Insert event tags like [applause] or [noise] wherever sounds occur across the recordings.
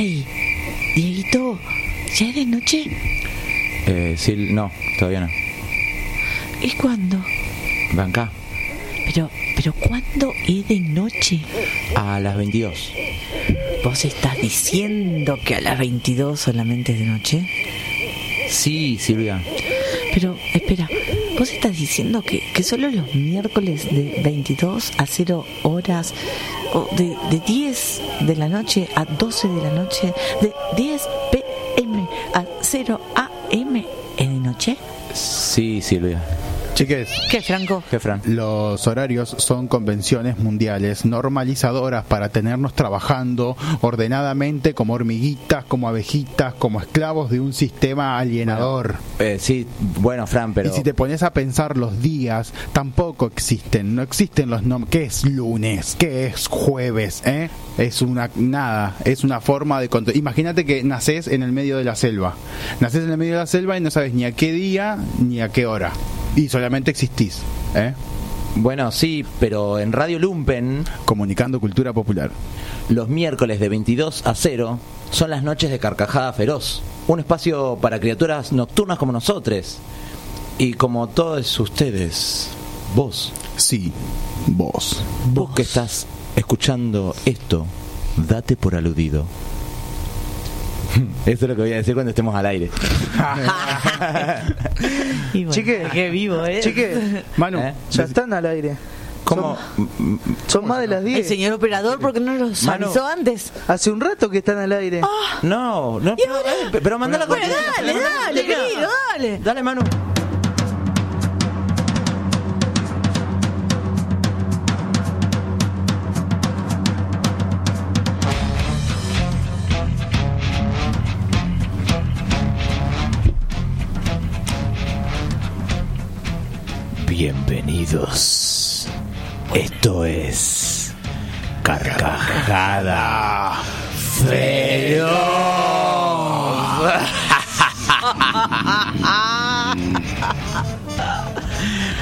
Hey, Dieguito, ¿ya es de noche? Eh, sí, no, todavía no. ¿Y cuándo? Van acá. Pero, pero ¿cuándo es de noche? A las 22. ¿Vos estás diciendo que a las 22 solamente es de noche? Sí, Silvia. Pero, espera, ¿vos estás diciendo que, que solo los miércoles de 22 a 0 horas, de, de 10 de la noche a 12 de la noche, de 10 pm a 0 am de noche? Sí, Silvia. Chiques, ¿Qué, Franco? ¿Qué, Fran? los horarios son convenciones mundiales normalizadoras para tenernos trabajando ordenadamente como hormiguitas, como abejitas, como esclavos de un sistema alienador. Eh, sí, bueno, Fran, pero... Y si te pones a pensar los días, tampoco existen. No existen los nombres. ¿Qué es lunes? ¿Qué es jueves? ¿Eh? Es una nada. Es una forma de control. Imagínate que naces en el medio de la selva. Naces en el medio de la selva y no sabes ni a qué día ni a qué hora. Y solamente existís. ¿eh? Bueno, sí, pero en Radio Lumpen, Comunicando cultura popular. los miércoles de 22 a 0 son las noches de Carcajada Feroz. Un espacio para criaturas nocturnas como nosotros. Y como todos ustedes, vos, Sí, vos. vos que estás escuchando esto, date por aludido. Eso es lo que voy a decir cuando estemos al aire. [laughs] Y bueno, Chique. qué vivo, ¿eh? Chique, Manu, ¿Eh? ya están al aire. ¿Cómo? Son más de las El 10. señor operador, ¿por qué no los Manu. avisó antes? Hace un rato que están al aire. No, no, pero, eh, pero mandala Bueno, con- dale, dale, querido, dale. Dale, Manu. Bienvenidos. Esto es Carcajada Feroz.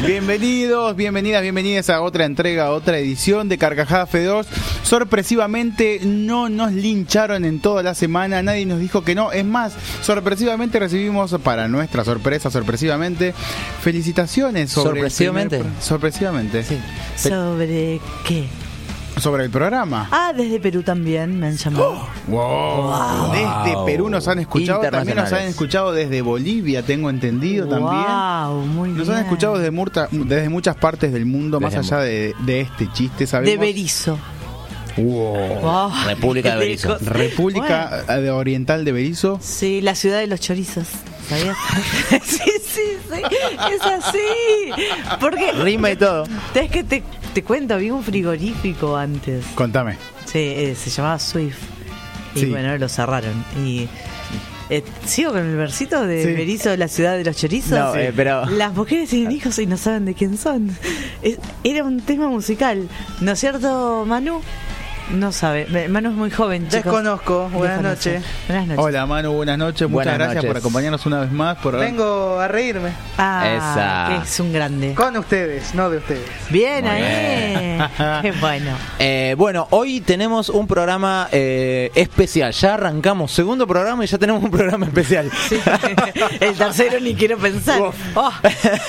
Bienvenidos, bienvenidas, bienvenidas a otra entrega, a otra edición de Carcajada F2. Sorpresivamente no nos lincharon en toda la semana, nadie nos dijo que no. Es más, sorpresivamente recibimos, para nuestra sorpresa, sorpresivamente, felicitaciones sobre el ¿Sorpresivamente? primer sorpresivamente, sí. ¿Sobre qué? Sobre el programa. Ah, desde Perú también me han llamado. Wow. Desde Perú nos han escuchado, también nos han escuchado desde Bolivia, tengo entendido también. Wow, muy Nos bien. han escuchado desde, murta- desde muchas partes del mundo, más allá de, de este chiste, ¿sabemos? De Berizo. Wow. Wow. República de Berizo. [laughs] República Oriental de Berizo. Sí, la ciudad de los chorizos. ¿Sabías? [laughs] sí, sí, sí. Es así. Porque. Rima y todo. Es que te, te cuento, había un frigorífico antes. Contame. Sí, eh, se llamaba Swift. Y Sí. bueno, lo cerraron. Y. eh, Sigo con el versito de Sí. Berizo, la ciudad de los chorizos. No, eh, pero- Las mujeres tienen hijos y no saben de quién son. Es- era un tema musical, ¿no es cierto, Manu? No sabe. Manu es muy joven, chicos. Desconozco. Buenas noches. Buenas noches. Hola Manu, buenas noches. Muchas Buenas gracias noches. por acompañarnos una vez más. Por Vengo a reírme. Ah, Esa. que es un grande. Con ustedes, no de ustedes. Bien Muy ahí. [laughs] Qué bueno. Eh, bueno, hoy tenemos un programa eh, especial. Ya arrancamos segundo programa y ya tenemos un programa especial. Sí. El tercero ni quiero pensar. Oh.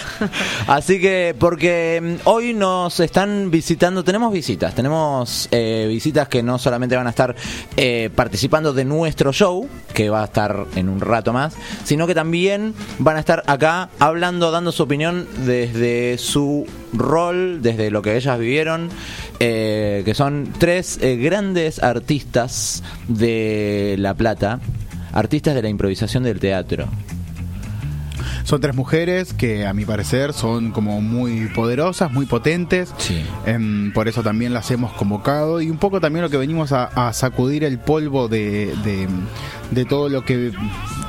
[laughs] Así que, porque mm, hoy nos están visitando, tenemos visitas, tenemos eh, visitas que no solamente van a estar eh, participando de nuestro show, que va a estar en un rato más, sino que también van a estar acá hablando, dando su opinión desde su rol, desde lo que ellas vivieron, eh, que son tres eh, grandes artistas de La Plata, artistas de la improvisación del teatro. Son tres mujeres que a mi parecer son como muy poderosas, muy potentes. Sí. Em, por eso también las hemos convocado y un poco también lo que venimos a, a sacudir el polvo de, de, de todo lo que...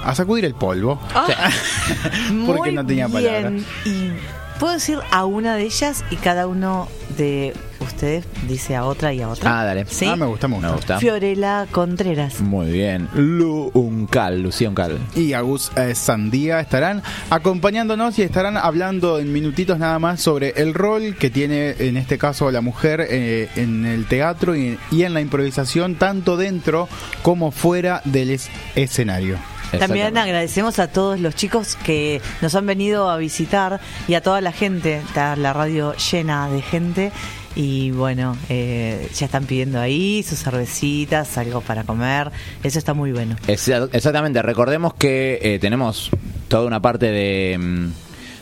A sacudir el polvo. [laughs] Porque Muy no tenía palabra. bien. Y puedo decir a una de ellas y cada uno de usted dice a otra y a otra. Ah, dale. ¿Sí? Ah, me gusta, me Me gusta. gusta. Fiorella Contreras. Muy bien. Lu Uncal, Lucía Uncal. y Agus eh, Sandía estarán acompañándonos y estarán hablando en minutitos nada más sobre el rol que tiene en este caso la mujer eh, en el teatro y, y en la improvisación tanto dentro como fuera del es- escenario. También agradecemos a todos los chicos que nos han venido a visitar y a toda la gente. Está la radio llena de gente. Y bueno, eh, ya están pidiendo ahí sus cervecitas, algo para comer. Eso está muy bueno. Exa- Exactamente, recordemos que eh, tenemos toda una parte de, mm,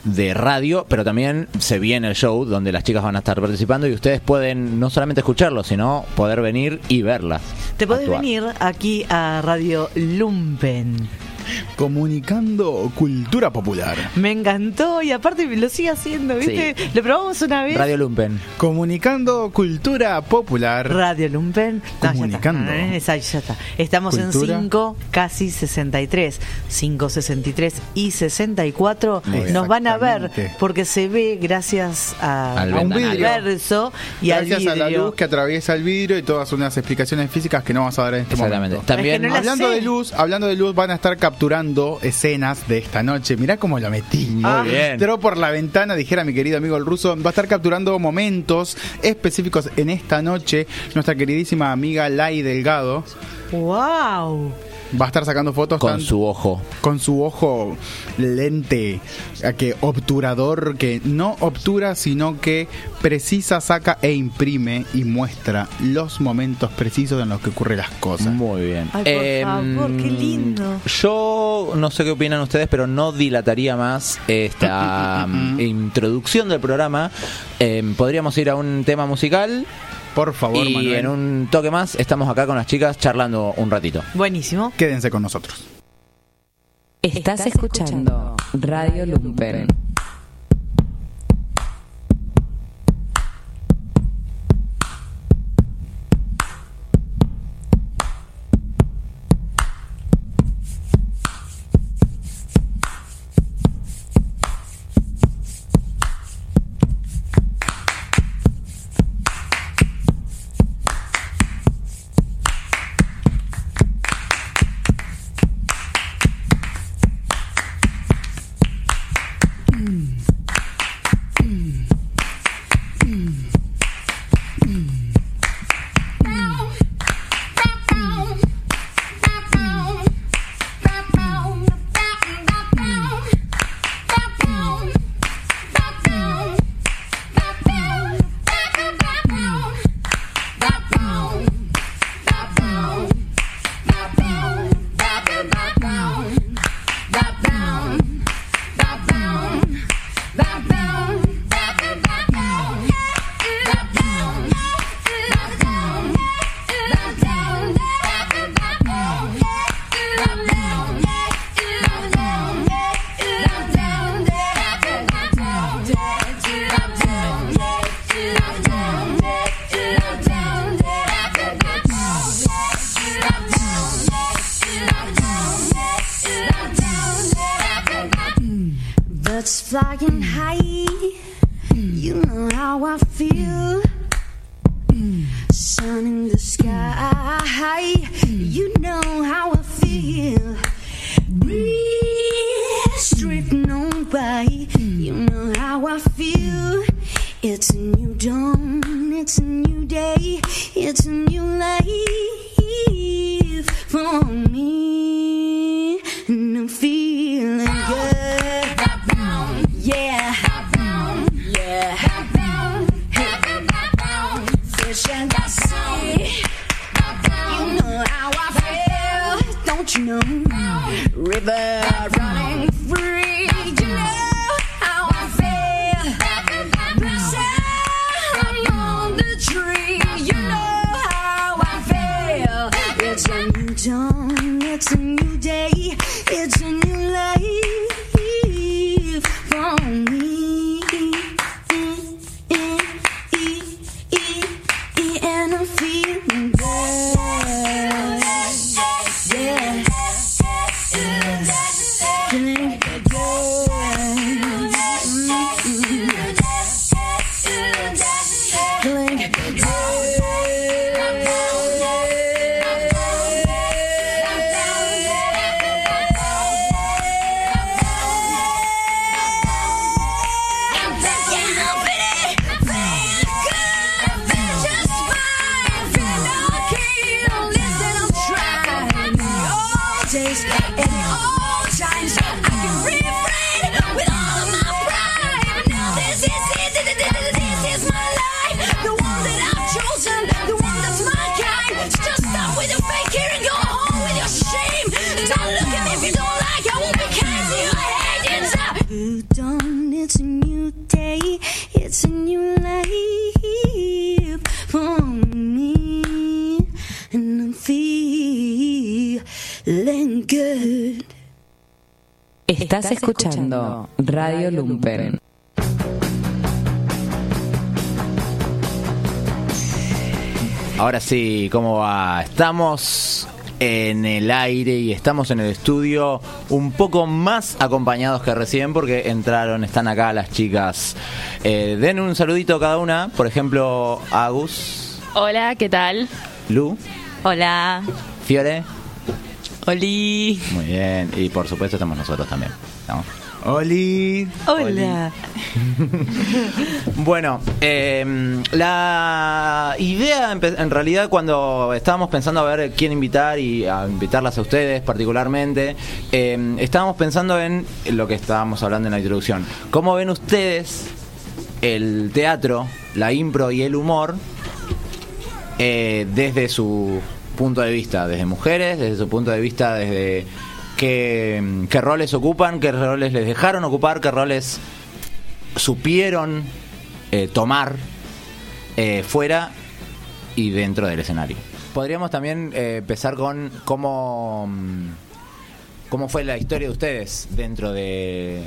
de radio, pero también se viene el show donde las chicas van a estar participando y ustedes pueden no solamente escucharlo, sino poder venir y verlas. Te podés actuar. venir aquí a Radio Lumpen. Comunicando cultura popular. Me encantó y aparte lo sigue haciendo, ¿viste? Sí. Lo probamos una vez. Radio Lumpen. Comunicando cultura popular. Radio Lumpen. No, Comunicando. Ya está. Eh, esa- ya está. Estamos Cultura. en 5, casi 63. 5, 63 y 64 Muy bien. nos van a ver porque se ve gracias a, Al a un verso y Gracias al a la vidrio. luz que atraviesa el vidrio y todas unas explicaciones físicas que no vamos a dar en este Exactamente. momento. También Es que no la Hablando sé. de luz, hablando de luz, van a estar capturando escenas de esta noche. Mirá cómo lo metí. Muy bien. Entró por la ventana, dijera mi querido amigo el ruso. Va a estar capturando momentos específicos en esta noche. Nuestra queridísima amiga Lai Delgado ¡Wow! Va a estar sacando fotos con tan- su ojo. con su ojo lente, que obturador, que no obtura, sino que precisa, saca e imprime y muestra los momentos precisos en los que ocurren las cosas. Muy bien. Ay, por Em, favor, qué lindo. Yo no sé qué opinan ustedes, pero no dilataría más esta [laughs] introducción del programa. Em, podríamos ir a un tema musical Por favor, y Manuel, en un toque más estamos acá con las chicas charlando un ratito. Buenísimo. quédense con nosotros. Estás escuchando Radio Lumpen. dawn, it's a new day, it's a new life for me, and I'm feeling good. Estás escuchando Radio Lumpen. Ahora sí, ¿cómo va? Estamos en el aire y estamos en el estudio un poco más acompañados que recién porque entraron, están acá las chicas. Eh, den un saludito cada una, por ejemplo, Agus, Hola, ¿qué tal? Lu, Hola. Fiore. Oli. Muy bien, y por supuesto estamos nosotros también. ¿no? Oli. Hola. [laughs] Bueno, eh, la idea en realidad cuando estábamos pensando a ver quién invitar y a invitarlas a ustedes particularmente, eh, estábamos pensando en lo que estábamos hablando en la introducción. ¿Cómo ven ustedes el teatro, la impro y el humor eh, desde su punto de vista, desde mujeres, desde su punto de vista, desde qué, qué roles ocupan, qué roles les dejaron ocupar, qué roles supieron eh, tomar eh, fuera y dentro del escenario. Podríamos también eh, empezar con cómo, mm, cómo fue la historia de ustedes dentro de,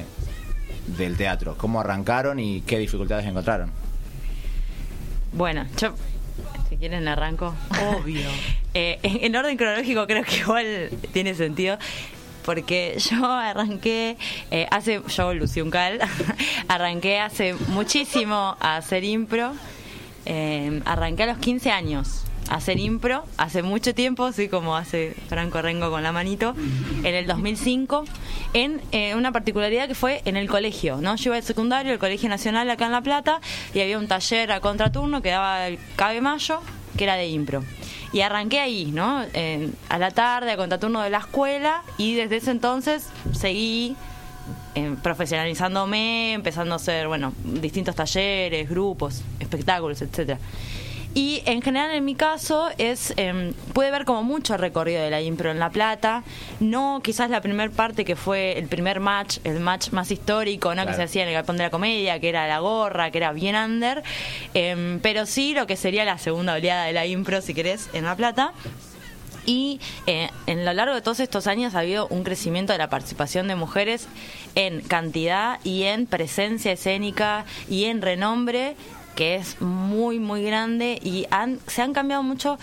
del teatro, cómo arrancaron y qué dificultades encontraron. Bueno, yo, si quieren arranco. Obvio. [laughs] Eh, en orden cronológico creo que igual tiene sentido. Porque yo arranqué eh, hace, yo Lucy Uncal, [laughs] arranqué hace muchísimo a hacer impro. Eh, arranqué a los 15 años a hacer impro, hace mucho tiempo, así como hace Franco Rengo con la manito, en el 2005, en eh, una particularidad que fue en el colegio, ¿no? Yo iba al secundario, el Colegio Nacional acá en La Plata, y había un taller a contraturno que daba el Cabe Mayo, que era de impro. Y arranqué ahí, ¿no? En- a la tarde, a contraturno de la escuela, y desde ese entonces seguí eh, profesionalizándome, empezando a hacer, bueno, distintos talleres, grupos, espectáculos, etcétera. Y en general en mi caso es eh, puede ver como mucho recorrido de la impro en La Plata, no quizás la primera parte que fue el primer match, el match más histórico, ¿no? que se hacía en el Galpón de la Comedia, que era la gorra, que era bien under, eh, pero sí lo que sería la segunda oleada de la impro, si querés, en La Plata. Y eh, en lo largo de todos estos años ha habido un crecimiento de la participación de mujeres en cantidad y en presencia escénica y en renombre que es muy muy grande y han, se han cambiado mucho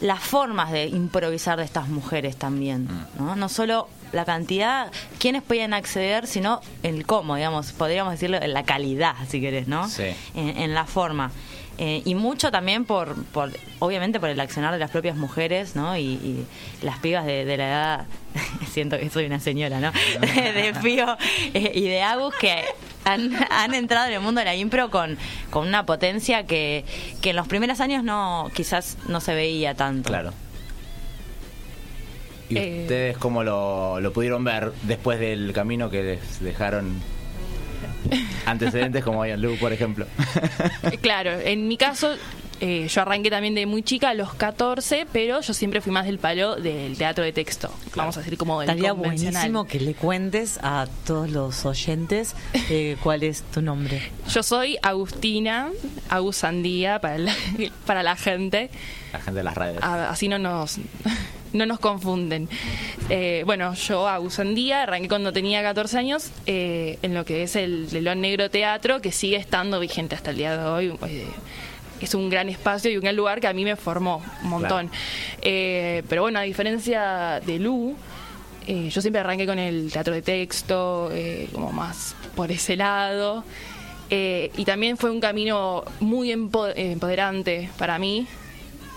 las formas de improvisar de estas mujeres también, ¿no? No solo la cantidad, quiénes podían acceder, sino el cómo, digamos, podríamos decirlo, en la calidad, si querés, ¿no? Sí. en, en la forma. Eh, y mucho también por, por, obviamente por el accionar de las propias mujeres, ¿no? Y, y las pibas de, de la edad, [laughs] siento que soy una señora, ¿no? [laughs] de Pío eh, y de Agus que han, han entrado en el mundo de la impro con, con una potencia que, que en los primeros años no, quizás no se veía tanto. Claro. ¿Y Eh. ustedes cómo lo, lo pudieron ver después del camino que les dejaron [laughs] antecedentes como Ian Lu, por ejemplo? Eh, Claro, en mi caso, eh, yo arranqué también de muy chica, a los 14, pero yo siempre fui más del palo del teatro de texto. Vamos a decir como del Estaría buenísimo que le cuentes a todos los oyentes eh, [laughs] cuál es tu nombre. Yo soy Agustina, Agus Sandía para la, [laughs] para la gente. La gente de las redes. A- así no nos no nos confunden. Eh, bueno, yo Agus Sandía arranqué cuando tenía 14 años eh, en lo que es el León Negro Teatro, que sigue estando vigente hasta el día de hoy. Eh, es un gran espacio y un gran lugar que a mí me formó un montón. Eh, pero bueno, a diferencia de Lu, eh, yo siempre arranqué con el teatro de texto, eh, como más por ese lado. Eh, y también fue un camino muy empo- empoderante para mí,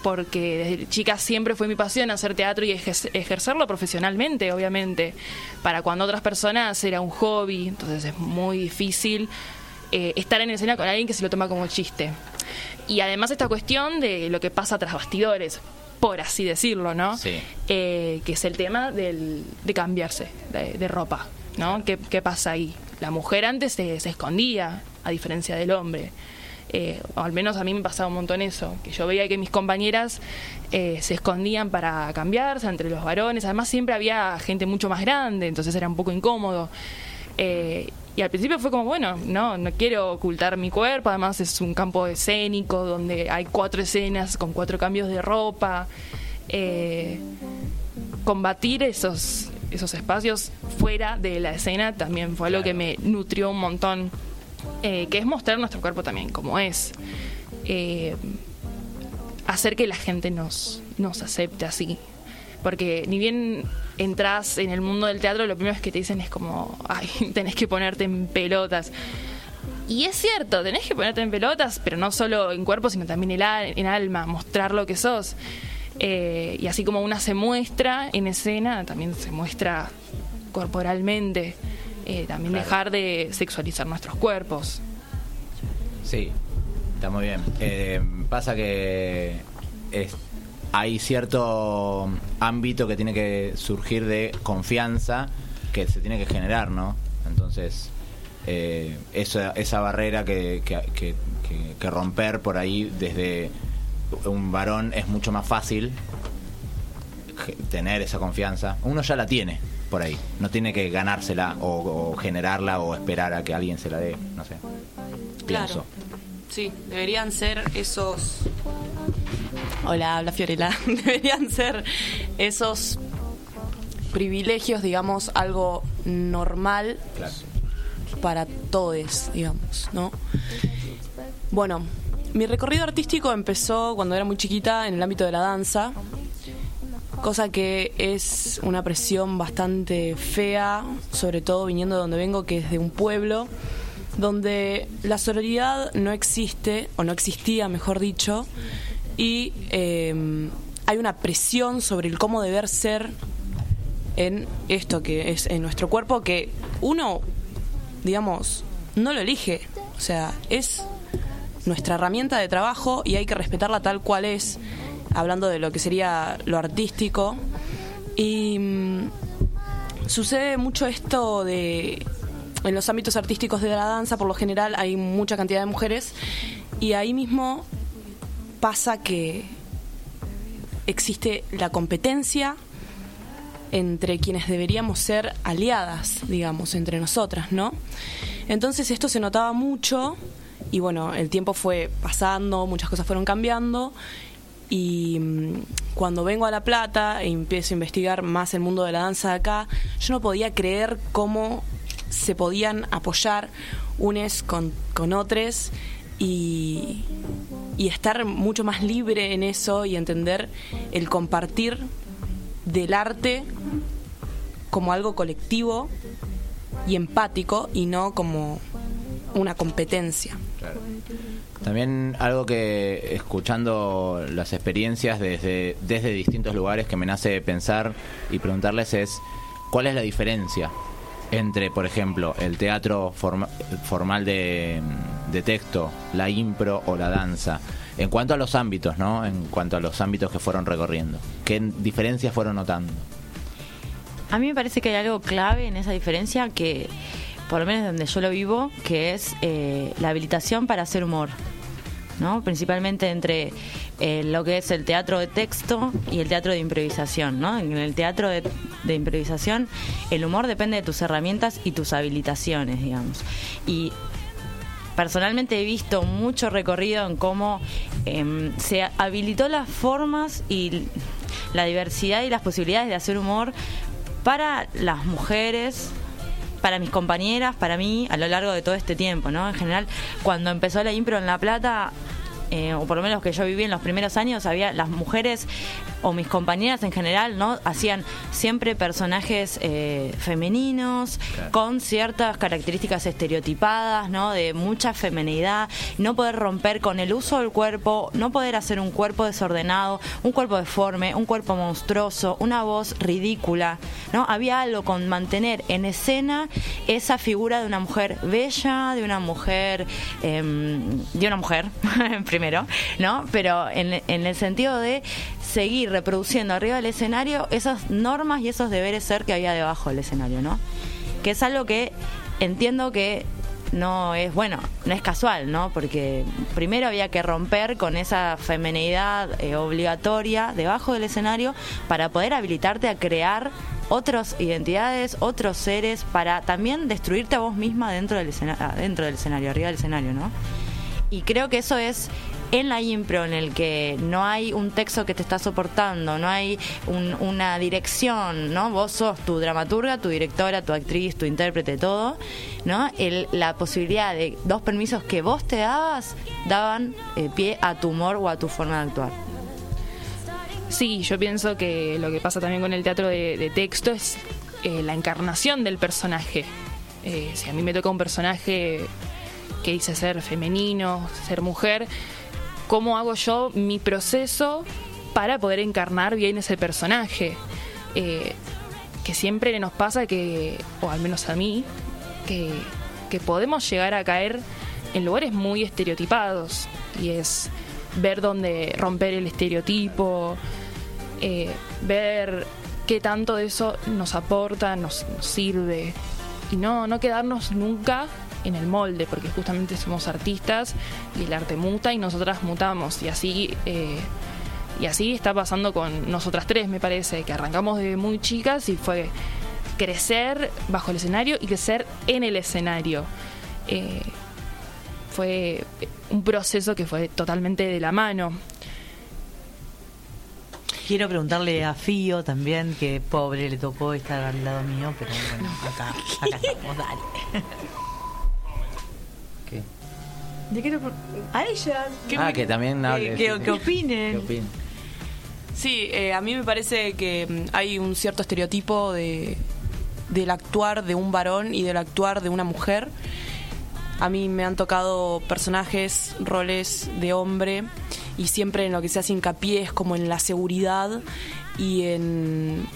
porque desde chica siempre fue mi pasión hacer teatro y ejer- ejercerlo profesionalmente, obviamente. Para cuando otras personas era un hobby, entonces es muy difícil eh, estar en escena con alguien que se lo toma como chiste. Y además esta cuestión de lo que pasa tras bastidores, por así decirlo, ¿no? Sí. Eh, que es el tema del, de cambiarse de, de ropa, ¿no? ¿Qué, qué pasa ahí? La mujer antes se, se escondía, a diferencia del hombre. Eh, o al menos a mí me pasaba un montón eso, que yo veía que mis compañeras eh, se escondían para cambiarse entre los varones, además siempre había gente mucho más grande, entonces era un poco incómodo. Eh, y al principio fue como, bueno, no, no quiero ocultar mi cuerpo, además es un campo escénico donde hay cuatro escenas con cuatro cambios de ropa. eh, combatir esos, esos espacios fuera de la escena también fue algo que me nutrió un montón, eh, que es mostrar nuestro cuerpo también como es. Eh, hacer que la gente nos, nos acepte así. Porque ni bien entras en el mundo del teatro, lo primero que te dicen es como, ay, [laughs] tenés que ponerte en pelotas. Y es cierto, tenés que ponerte en pelotas, pero no solo en cuerpo, sino también en, al- en alma, mostrar lo que sos. Eh, y así como una se muestra en escena, también se muestra corporalmente. Eh, también Claro. dejar de sexualizar nuestros cuerpos. Sí, está muy bien. Eh, pasa que es- hay cierto ámbito que tiene que surgir de confianza que se tiene que generar, ¿no? Entonces, eh, esa, esa barrera que, que, que- que- que romper por ahí desde un varón es mucho más fácil tener esa confianza. Uno ya la tiene por ahí, no tiene que ganársela o, o generarla o esperar a que alguien se la dé, no sé. Claro. Pienso. Sí, deberían ser esos. Hola, habla Fiorella. [laughs] Deberían ser esos privilegios, digamos, algo normal Claro. para todos, digamos, ¿no? Bueno, mi recorrido artístico empezó cuando era muy chiquita en el ámbito de la danza, cosa que es una presión bastante fea, sobre todo viniendo de donde vengo, que es de un pueblo donde la sororidad no existe, o no existía, mejor dicho, y eh, hay una presión sobre el cómo deber ser en esto que es en nuestro cuerpo, que uno, digamos, no lo elige, o sea, es nuestra herramienta de trabajo y hay que respetarla tal cual es, hablando de lo que sería lo artístico. Y mm, sucede mucho esto de en los ámbitos artísticos de la danza, por lo general hay mucha cantidad de mujeres y ahí mismo pasa que existe la competencia entre quienes deberíamos ser aliadas, digamos, entre nosotras, ¿no? Entonces esto se notaba mucho y bueno, el tiempo fue pasando, muchas cosas fueron cambiando y mm, cuando vengo a La Plata e empiezo a investigar más el mundo de la danza de acá, yo no podía creer cómo se podían apoyar unes con, con otros y, y estar mucho más libre en eso y entender el compartir del arte como algo colectivo y empático y no como una competencia. También algo que escuchando las experiencias desde, desde distintos lugares que me nace pensar y preguntarles es cuál es la diferencia entre, por ejemplo, el teatro forma- formal de, de texto, la impro o la danza, en cuanto a los ámbitos, ¿no? En cuanto a los ámbitos que fueron recorriendo. ¿Qué diferencias fueron notando? A mí me parece que hay algo clave en esa diferencia que, por lo menos donde yo lo vivo, que es eh, la habilitación para hacer humor. ¿No? Principalmente entre eh, lo que es el teatro de texto y el teatro de improvisación. ¿no? En el teatro de, de improvisación, el humor depende de tus herramientas y tus habilitaciones, digamos. Y personalmente he visto mucho recorrido en cómo em, se habilitó las formas y la diversidad y las posibilidades de hacer humor para las mujeres para mis compañeras, para mí, a lo largo de todo este tiempo, ¿no? En general, cuando empezó la impro en La Plata, eh, o por lo menos que yo viví en los primeros años, había las mujeres o mis compañeras en general, ¿no? Hacían siempre personajes eh, femeninos con ciertas características estereotipadas, ¿no? De mucha femenidad, no poder romper con el uso del cuerpo, no poder hacer un cuerpo desordenado, un cuerpo deforme, un cuerpo monstruoso, una voz ridícula, ¿no? Había algo con mantener en escena esa figura de una mujer bella, de una mujer, em, de una mujer, [laughs] primero, ¿no? Pero en, en el sentido de seguir reproduciendo arriba del escenario esas normas y esos deberes ser que había debajo del escenario, ¿no? Que es algo que entiendo que no es, bueno, no es casual, ¿no? Porque primero había que romper con esa femenidad eh, obligatoria debajo del escenario para poder habilitarte a crear otras identidades, otros seres, para también destruirte a vos misma dentro del, dentro del escenario, arriba del escenario, ¿no? Y creo que eso es en la impro en el que no hay un texto que te está soportando, no hay un- una dirección, ¿no? Vos sos tu dramaturga, tu directora, tu actriz, tu intérprete, todo, ¿no? El- la posibilidad de dos permisos que vos te dabas daban eh, pie a tu humor o a tu forma de actuar. Sí, yo pienso que lo que pasa también con el teatro de, texto es eh, la encarnación del personaje. Eh, si a mí me toca un personaje que dice ser femenino, ser mujer, ¿cómo hago yo mi proceso para poder encarnar bien ese personaje? Eh, que siempre nos pasa que, o al menos a mí, que, podemos llegar a caer en lugares muy estereotipados y es ver dónde romper el estereotipo, eh, ver qué tanto de eso nos aporta, nos, nos sirve y no, no quedarnos nunca en el molde, porque justamente somos artistas y el arte muta y nosotras mutamos y así eh, y así está pasando con nosotras tres, me parece, que arrancamos de muy chicas y fue crecer bajo el escenario y crecer en el escenario. Eh, fue un proceso que fue totalmente de la mano. Quiero preguntarle a Fío también, que pobre le tocó estar al lado mío, pero bueno, acá, acá estamos, dale. [laughs] ¿Qué? ¿De qué A ella. Ah, que también que, sí, que opinen. ¿Qué opinen? Sí, eh, a mí me parece que mm, hay un cierto estereotipo de, del actuar de un varón y del actuar de una mujer. A mí me han tocado personajes, roles de hombre y siempre en lo que se hace hincapié es como en la seguridad y en,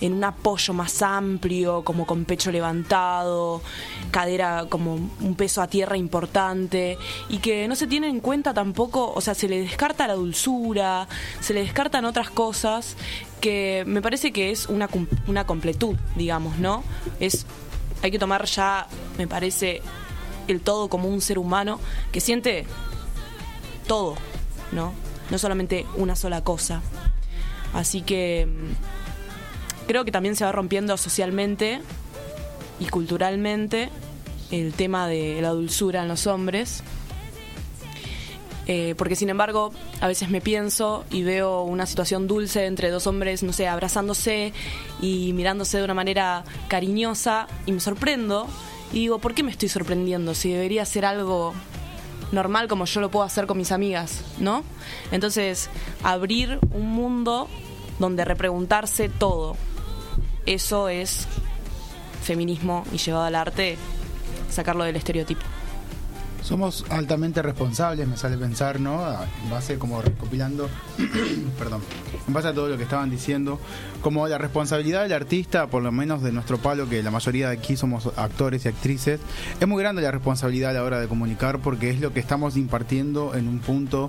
en un apoyo más amplio, como con pecho levantado, cadera como un peso a tierra importante y que no se tiene en cuenta tampoco, o sea, se le descarta la dulzura, se le descartan otras cosas que me parece que es una, una completud, digamos, ¿no? Es hay que tomar ya, me parece, el todo como un ser humano que siente todo, ¿no? No solamente una sola cosa. Así que mm, creo que también se va rompiendo socialmente y culturalmente el tema de la dulzura en los hombres. Eh, porque sin embargo, a veces me pienso y veo una situación dulce entre dos hombres, no sé, abrazándose y mirándose de una manera cariñosa y me sorprendo y digo, ¿por qué me estoy sorprendiendo? Si debería ser algo normal como yo lo puedo hacer con mis amigas, ¿no? Entonces, abrir un mundo donde repreguntarse todo, eso es feminismo y llevado al arte, sacarlo del estereotipo. Somos altamente responsables, me sale pensar, ¿no? En base como recopilando, [clears throat] perdón, en base a todo lo que estaban diciendo, como la responsabilidad del artista, por lo menos de nuestro palo, que la mayoría de aquí somos actores y actrices, es muy grande la responsabilidad a la hora de comunicar porque es lo que estamos impartiendo en un punto,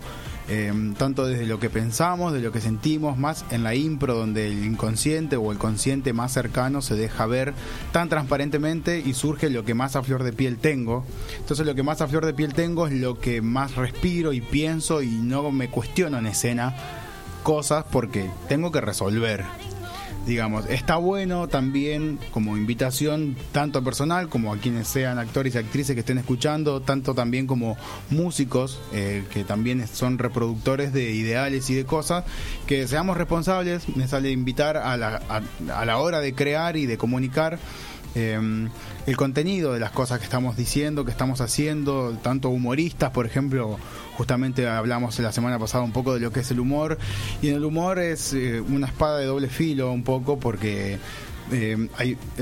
eh, tanto desde lo que pensamos, de lo que sentimos, más en la impro, donde el inconsciente o el consciente más cercano se deja ver tan transparentemente y surge lo que más a flor de piel tengo. Entonces lo que más a flor de piel tengo es lo que más respiro y pienso y no me cuestiono en escena cosas porque tengo que resolver. Digamos, está bueno también como invitación tanto personal como a quienes sean actores y actrices que estén escuchando, tanto también como músicos eh, que también son reproductores de ideales y de cosas, que seamos responsables, me sale invitar a la, a- la hora de crear y de comunicar eh, el contenido de las cosas que estamos diciendo, que estamos haciendo, tanto humoristas, por ejemplo, justamente hablamos la semana pasada un poco de lo que es el humor, y en el humor es eh, una espada de doble filo un poco porque... eh,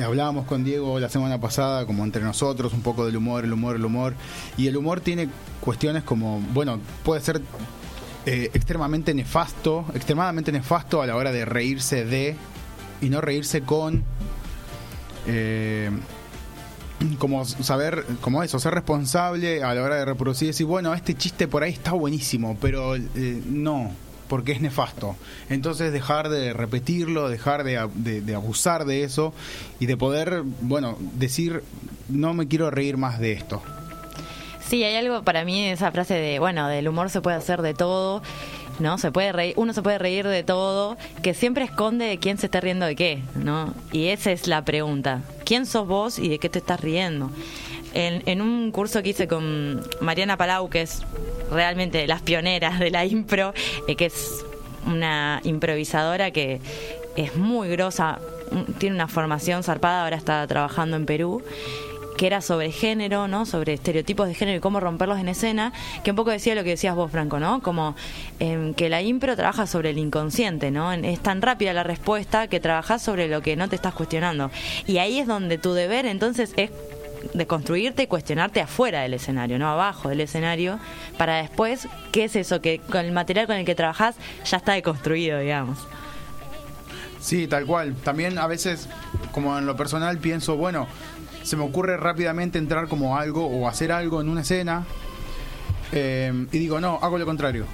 hablábamos con Diego la semana pasada, como entre nosotros, un poco del humor, el humor, el humor. Y el humor tiene cuestiones como, bueno, puede ser eh, extremadamente nefasto, extremadamente nefasto a la hora de reírse de y no reírse con. Como saber, como eso, ser responsable a la hora de reproducir y decir, bueno, este chiste por ahí está buenísimo, pero eh, no, porque es nefasto. Entonces dejar de repetirlo, dejar de, de- de abusar de eso y de poder, bueno, decir, no me quiero reír más de esto. Sí, hay algo para mí esa frase de, bueno, del humor se puede hacer de todo, ¿no? Se puede reír, uno se puede reír de todo, que siempre esconde de quién se está riendo de qué, ¿no? Y esa es la pregunta. ¿Quién sos vos y de qué te estás riendo? En, en un curso que hice con Mariana Palau, que es realmente las pioneras de la impro, eh, que es una improvisadora que es muy grosa, tiene una formación zarpada, ahora está trabajando en Perú que era sobre género, ¿no? Sobre estereotipos de género y cómo romperlos en escena, que un poco decía lo que decías vos, Franco, ¿no? Como em, que la impro trabaja sobre el inconsciente, ¿no? Es tan rápida la respuesta que trabajas sobre lo que no te estás cuestionando. Y ahí es donde tu deber entonces es de construirte y cuestionarte afuera del escenario, no abajo del escenario, para después, ¿qué es eso? Que con el material con el que trabajás ya está deconstruido, digamos. Sí, tal cual. También a veces, como en lo personal, pienso, bueno, se me ocurre rápidamente entrar como algo o hacer algo en una escena eh, y digo, no, hago lo contrario.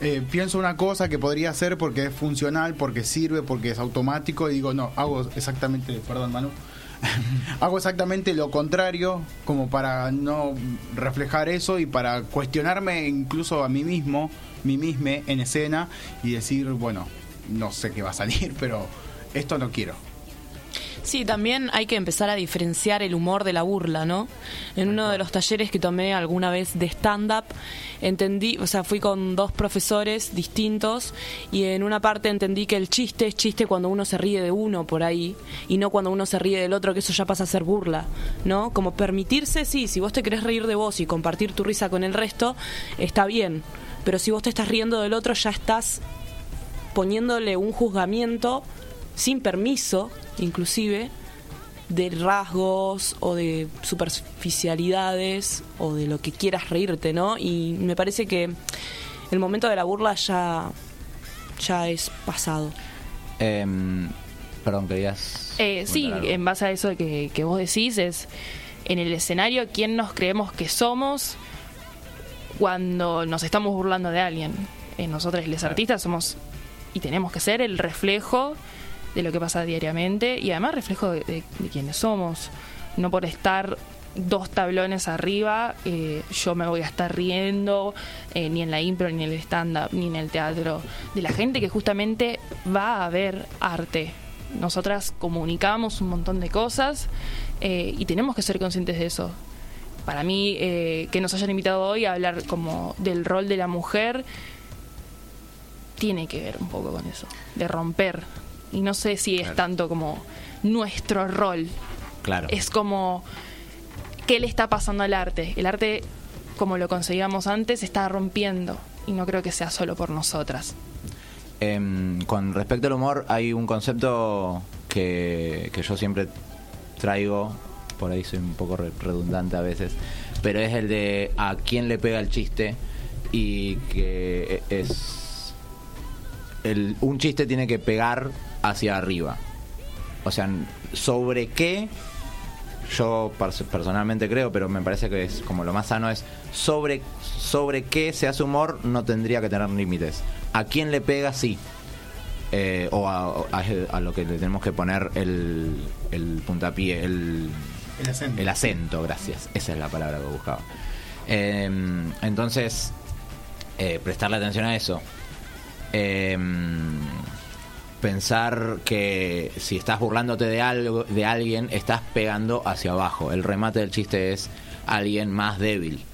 Eh, pienso una cosa que podría hacer porque es funcional, porque sirve, porque es automático y digo, no, hago exactamente, perdón Manu, [laughs] hago exactamente lo contrario como para no reflejar eso y para cuestionarme incluso a mí mismo, mí mismo en escena y decir, bueno, no sé qué va a salir, [laughs] pero esto no quiero. Sí, también hay que empezar a diferenciar el humor de la burla, ¿no? En uno de los talleres que tomé alguna vez de stand-up, entendí, o sea, fui con dos profesores distintos y en una parte entendí que el chiste es chiste cuando uno se ríe de uno por ahí y no cuando uno se ríe del otro, que eso ya pasa a ser burla, ¿no? Como permitirse, sí, si vos te querés reír de vos y compartir tu risa con el resto, está bien, pero si vos te estás riendo del otro, ya estás poniéndole un juzgamiento sin permiso, inclusive, de rasgos o de superficialidades o de lo que quieras reírte, ¿no? Y me parece que el momento de la burla ya, ya es pasado. Em, perdón, querías. Eh, sí, algo? en base a eso que, que vos decís, es en el escenario quién nos creemos que somos cuando nos estamos burlando de alguien. Eh, nosotros, los artistas, somos y tenemos que ser el reflejo de lo que pasa diariamente y además reflejo de, de- de quiénes somos. No por estar dos tablones arriba, eh, yo me voy a estar riendo, eh, ni en la impro, ni en el stand-up, ni en el teatro, de la gente que justamente va a ver arte. Nosotras comunicamos un montón de cosas eh, y tenemos que ser conscientes de eso. Para mí, que nos hayan invitado hoy a hablar como del rol de la mujer, tiene que ver un poco con eso, de romper. Y no sé si es tanto como nuestro rol, Claro. es como qué le está pasando al arte. El arte, como lo conseguíamos antes, está rompiendo y no creo que sea solo por nosotras. Em, con respecto al humor, hay un concepto que, que yo siempre traigo, por ahí soy un poco re- redundante a veces, pero es el de a quién le pega el chiste y que e- es... El, un chiste tiene que pegar hacia arriba. O sea, sobre qué yo pers- personalmente creo, pero me parece que es como lo más sano es sobre sobre qué se hace humor no tendría que tener límites. A quién le pega sí. Eh, o a, a- a lo que le tenemos que poner el, el puntapié, el, El acento. el acento, gracias. Esa es la palabra que buscaba. Eh, entonces, eh, prestarle atención a eso. Eh, pensar que si estás burlándote de algo de alguien estás pegando hacia abajo. El remate del chiste es alguien más débil.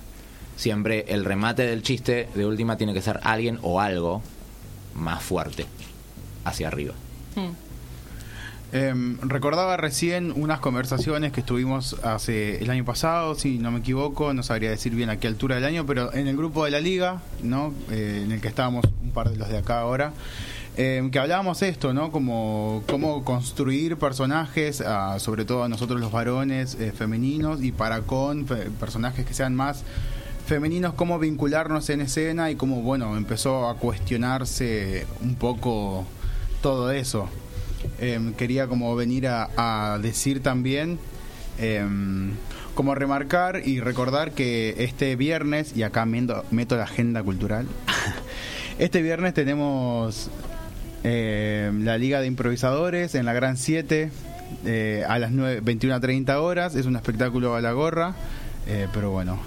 Siempre el remate del chiste de última tiene que ser alguien o algo más fuerte hacia arriba. Em, recordaba recién unas conversaciones que estuvimos hace el año pasado, si no me equivoco, no sabría decir bien a qué altura del año, pero en el grupo de la liga, ¿no? Eh, en el que estábamos un par de los de acá ahora, em, que hablábamos esto, ¿no? Como cómo construir personajes, ah, sobre todo a nosotros los varones eh, femeninos y para con personajes que sean más femeninos, cómo vincularnos en escena y cómo, bueno, empezó a cuestionarse un poco todo eso. Em, quería como venir a, decir también, em, como remarcar y recordar que este viernes, y acá meto la agenda cultural, [laughs] este viernes tenemos eh, la Liga de Improvisadores en la Gran 7 eh, a las 21.30 horas. Es un espectáculo a la gorra, eh, pero bueno.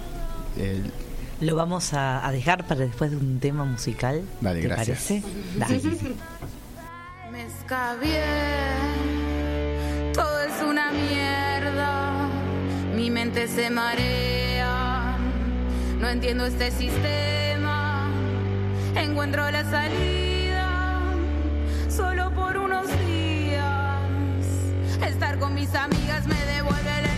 Lo vamos a, a, dejar para después de un tema musical. Dale, ¿te gracias. Parece? Dale. Me escabié, todo es una mierda, mi mente se marea, no entiendo este sistema, encuentro la salida solo por unos días. Estar con mis amigas me devuelve el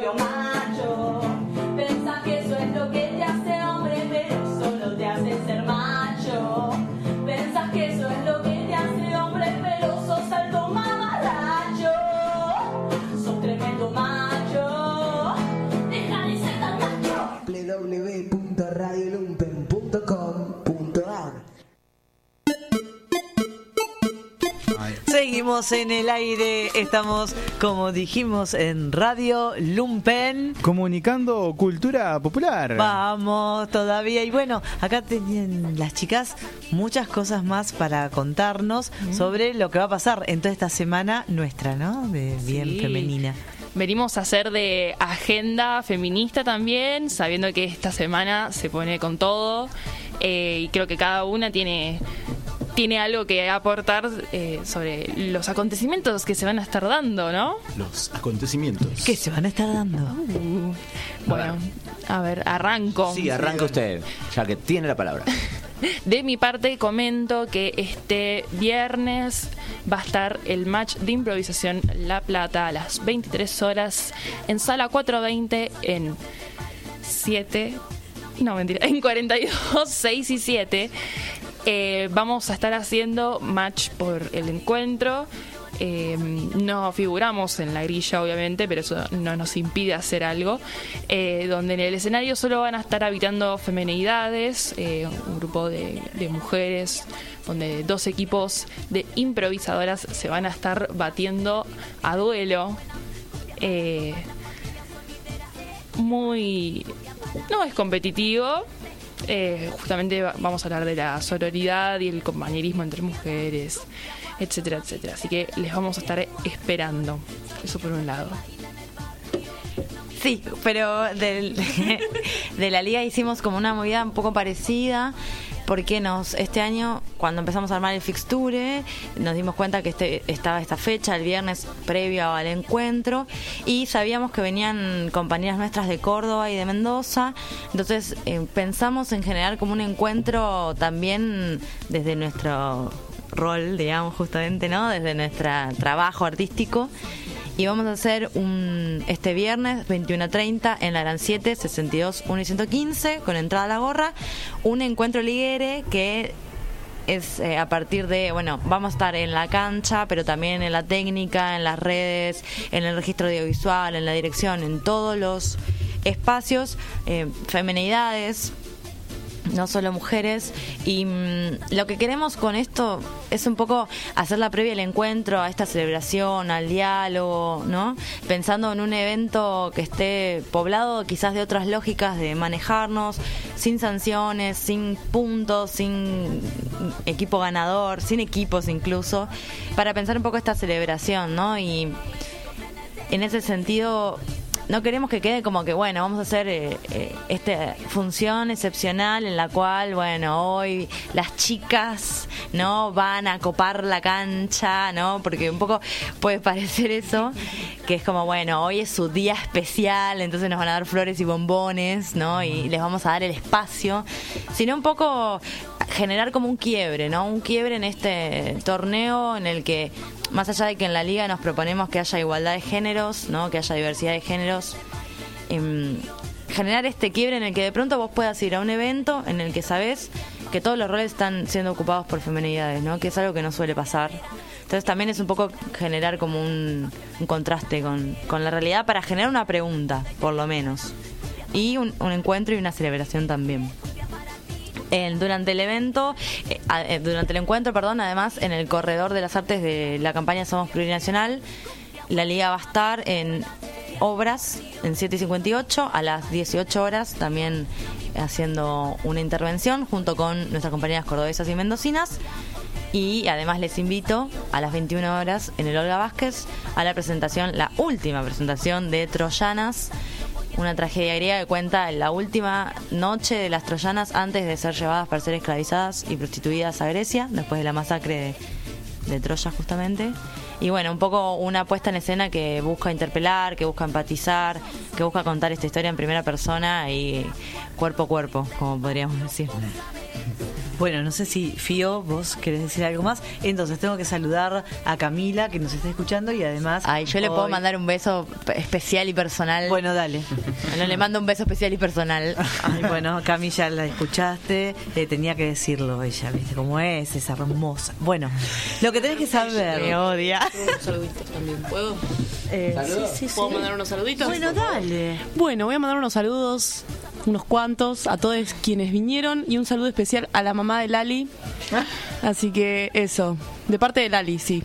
propio macho. Pensar que eso es lo que te hace hombre, pero solo te hace ser macho. Pensás que eso es lo que te hace hombre, pero sos alto mamarracho. Sos tremendo macho. Deja de ser tan macho. www.radiolumpen.com.ar Seguimos en el aire estamos, como dijimos, en Radio Lumpen. Comunicando cultura popular. Vamos, todavía. Y bueno, acá tenían las chicas muchas cosas más para contarnos sobre lo que va a pasar en toda esta semana nuestra, ¿no? De bien femenina venimos a hacer de agenda feminista también, sabiendo que esta semana se pone con todo eh, y creo que cada una tiene tiene algo que aportar eh, sobre los acontecimientos que se van a estar dando, ¿no? Los acontecimientos. ¿Qué se van a estar dando? Uh, bueno, a ver, arranco. Sí, arranca usted, ya que tiene la palabra. [laughs] De mi parte comento que este viernes va a estar el match de improvisación La Plata a las 23 horas en sala 420 en 7, no mentira, en 42, 6 y 7. Eh, vamos a estar haciendo match por el encuentro. Eh, no figuramos en la grilla, obviamente, pero eso no nos impide hacer algo. eh, donde en el escenario solo van a estar habitando femenidades, un grupo de, mujeres, donde dos equipos de improvisadoras se van a estar batiendo a duelo. Muy. No es competitivo. Eh, justamente va- vamos a hablar de la sororidad y el compañerismo entre mujeres, etcétera, etcétera. Así que les vamos a estar esperando. Eso por un lado. Sí, pero del- [laughs] de la liga hicimos como una movida un poco parecida porque nos este año cuando empezamos a armar el fixture nos dimos cuenta que este, estaba esta fecha el viernes previo al encuentro y sabíamos que venían compañeras nuestras de Córdoba y de Mendoza. Entonces eh, pensamos en generar como un encuentro también desde nuestro rol digamos justamente no desde nuestro trabajo artístico y vamos a hacer un este viernes 21.30 en la Gran 7, 62, 1 y 115, con entrada a la gorra, un encuentro liguere que es eh, a partir de, bueno, vamos a estar en la cancha, pero también en la técnica, en las redes, en el registro audiovisual, en la dirección, en todos los espacios, eh, femenidades, no solo mujeres. Y mm, lo que queremos con esto es un poco hacer la previa al encuentro, a esta celebración, al diálogo, ¿no? Pensando en un evento que esté poblado quizás de otras lógicas de manejarnos, sin sanciones, sin puntos, sin equipo ganador, sin equipos incluso, para pensar un poco esta celebración, ¿no? Y en ese sentido no queremos que quede como que bueno vamos a hacer eh, eh, esta función excepcional en la cual bueno hoy las chicas no van a copar la cancha no porque un poco puede parecer eso que es como bueno hoy es su día especial entonces nos van a dar flores y bombones no y les vamos a dar el espacio. Sino un poco generar como un quiebre no un quiebre en este torneo en el que más allá de que en la liga nos proponemos que haya igualdad de géneros, ¿no? que haya diversidad de géneros, em, generar este quiebre en el que de pronto vos puedas ir a un evento en el que sabés que todos los roles están siendo ocupados por femenidades, ¿no? que es algo que no suele pasar. Entonces también es un poco generar como un, un contraste con, con la realidad para generar una pregunta, por lo menos. Y un, un encuentro y una celebración también. Durante el evento, eh, eh, durante el encuentro, perdón, además en el corredor de las artes de la campaña Somos Plurinacional, la liga va a estar en obras en 7 y 58 a las 18 horas también haciendo una intervención junto con nuestras compañeras cordobesas y mendocinas. Y además les invito a las 21 horas en el Olga Vázquez a la presentación, la última presentación de Troyanas, una tragedia griega que cuenta la última noche de las troyanas antes de ser llevadas para ser esclavizadas y prostituidas a Grecia, después de la masacre de, de Troya justamente. Y bueno, un poco una puesta en escena que busca interpelar, que busca empatizar, que busca contar esta historia en primera persona y cuerpo a cuerpo, como podríamos decir. Bueno, no sé si Fío, vos querés decir algo más. Entonces tengo que saludar a Camila que nos está escuchando y además. Ay, yo le puedo mandar un beso especial y personal. Bueno, dale. No, le mando un beso especial y personal. Ay, bueno, Cami ya la escuchaste, eh, tenía que decirlo ella, ¿viste cómo es? Es hermosa. Bueno, lo que tenés que saber. Me odia. Unos saluditos también, ¿puedo? Eh, sí, sí, ¿Puedo sí. mandar unos saluditos? Bueno, dale. Bueno, voy a mandar unos saludos, unos cuantos, a todos quienes vinieron y un saludo especial a la mamá de Lali. Así que eso, de parte de Lali, sí.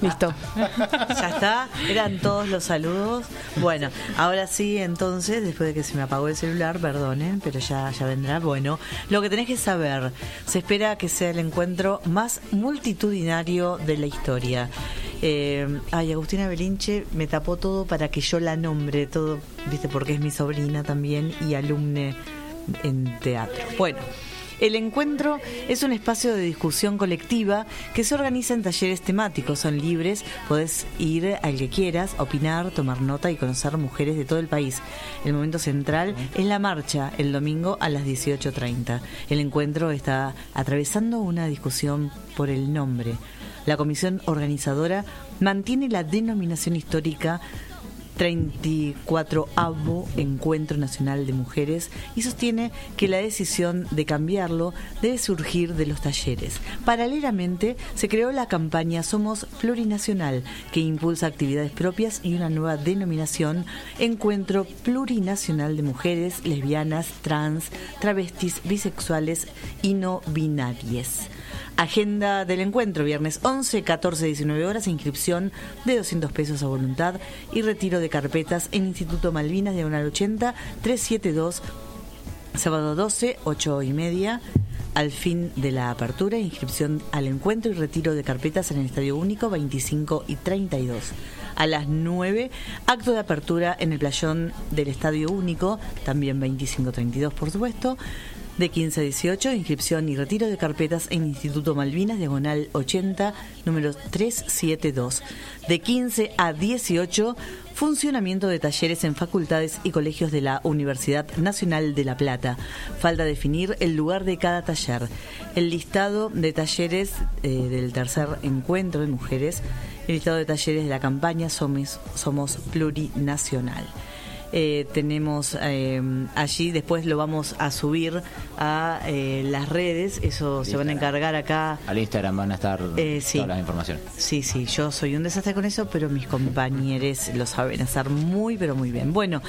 Listo. Ya está, eran todos los saludos. Bueno, ahora sí, entonces, después de que se me apagó el celular, perdonen, pero ya, ya vendrá. Bueno, lo que tenés que saber, se espera que sea el encuentro más multitudinario de la historia. Eh, ay, Agustina Belinche me tapó todo para que yo la nombre, todo, viste, porque es mi sobrina también y alumne en teatro. Bueno. El encuentro es un espacio de discusión colectiva que se organiza en talleres temáticos. Son libres, podés ir al que quieras, opinar, tomar nota y conocer mujeres de todo el país. El momento central es la marcha el domingo a las 18.30. El encuentro está atravesando una discusión por el nombre. La comisión organizadora mantiene la denominación histórica 34 avo Encuentro Nacional de Mujeres y sostiene que la decisión de cambiarlo debe surgir de los talleres. Paralelamente, se creó la campaña Somos Plurinacional, que impulsa actividades propias y una nueva denominación, Encuentro Plurinacional de Mujeres, Lesbianas, Trans, Travestis, Bisexuales y No Binarias. Agenda del encuentro, viernes 11, 14, 19 horas, inscripción de 200 pesos a voluntad y retiro de carpetas en Instituto Malvinas, diagonal 80, 372, sábado 12, 8 y media. Al fin de la apertura, inscripción al encuentro y retiro de carpetas en el Estadio Único 25 y 32. A las 9, acto de apertura en el playón del Estadio Único, también 25-32 por supuesto. De 15 a 18, inscripción y retiro de carpetas en Instituto Malvinas, diagonal 80, número 372. De 15 a 18, funcionamiento de talleres en facultades y colegios de la Universidad Nacional de La Plata. Falta definir el lugar de cada taller. El listado de talleres eh, del tercer encuentro de mujeres, el listado de talleres de la campaña Somos, Somos Plurinacional. Eh, tenemos eh, allí, después lo vamos a subir a eh, las redes, eso se van a encargar acá. Al Instagram van a estar Eh, sí. todas las informaciones. Sí, sí, yo soy un desastre con eso, pero mis compañeros lo saben hacer muy, pero muy bien. Bueno,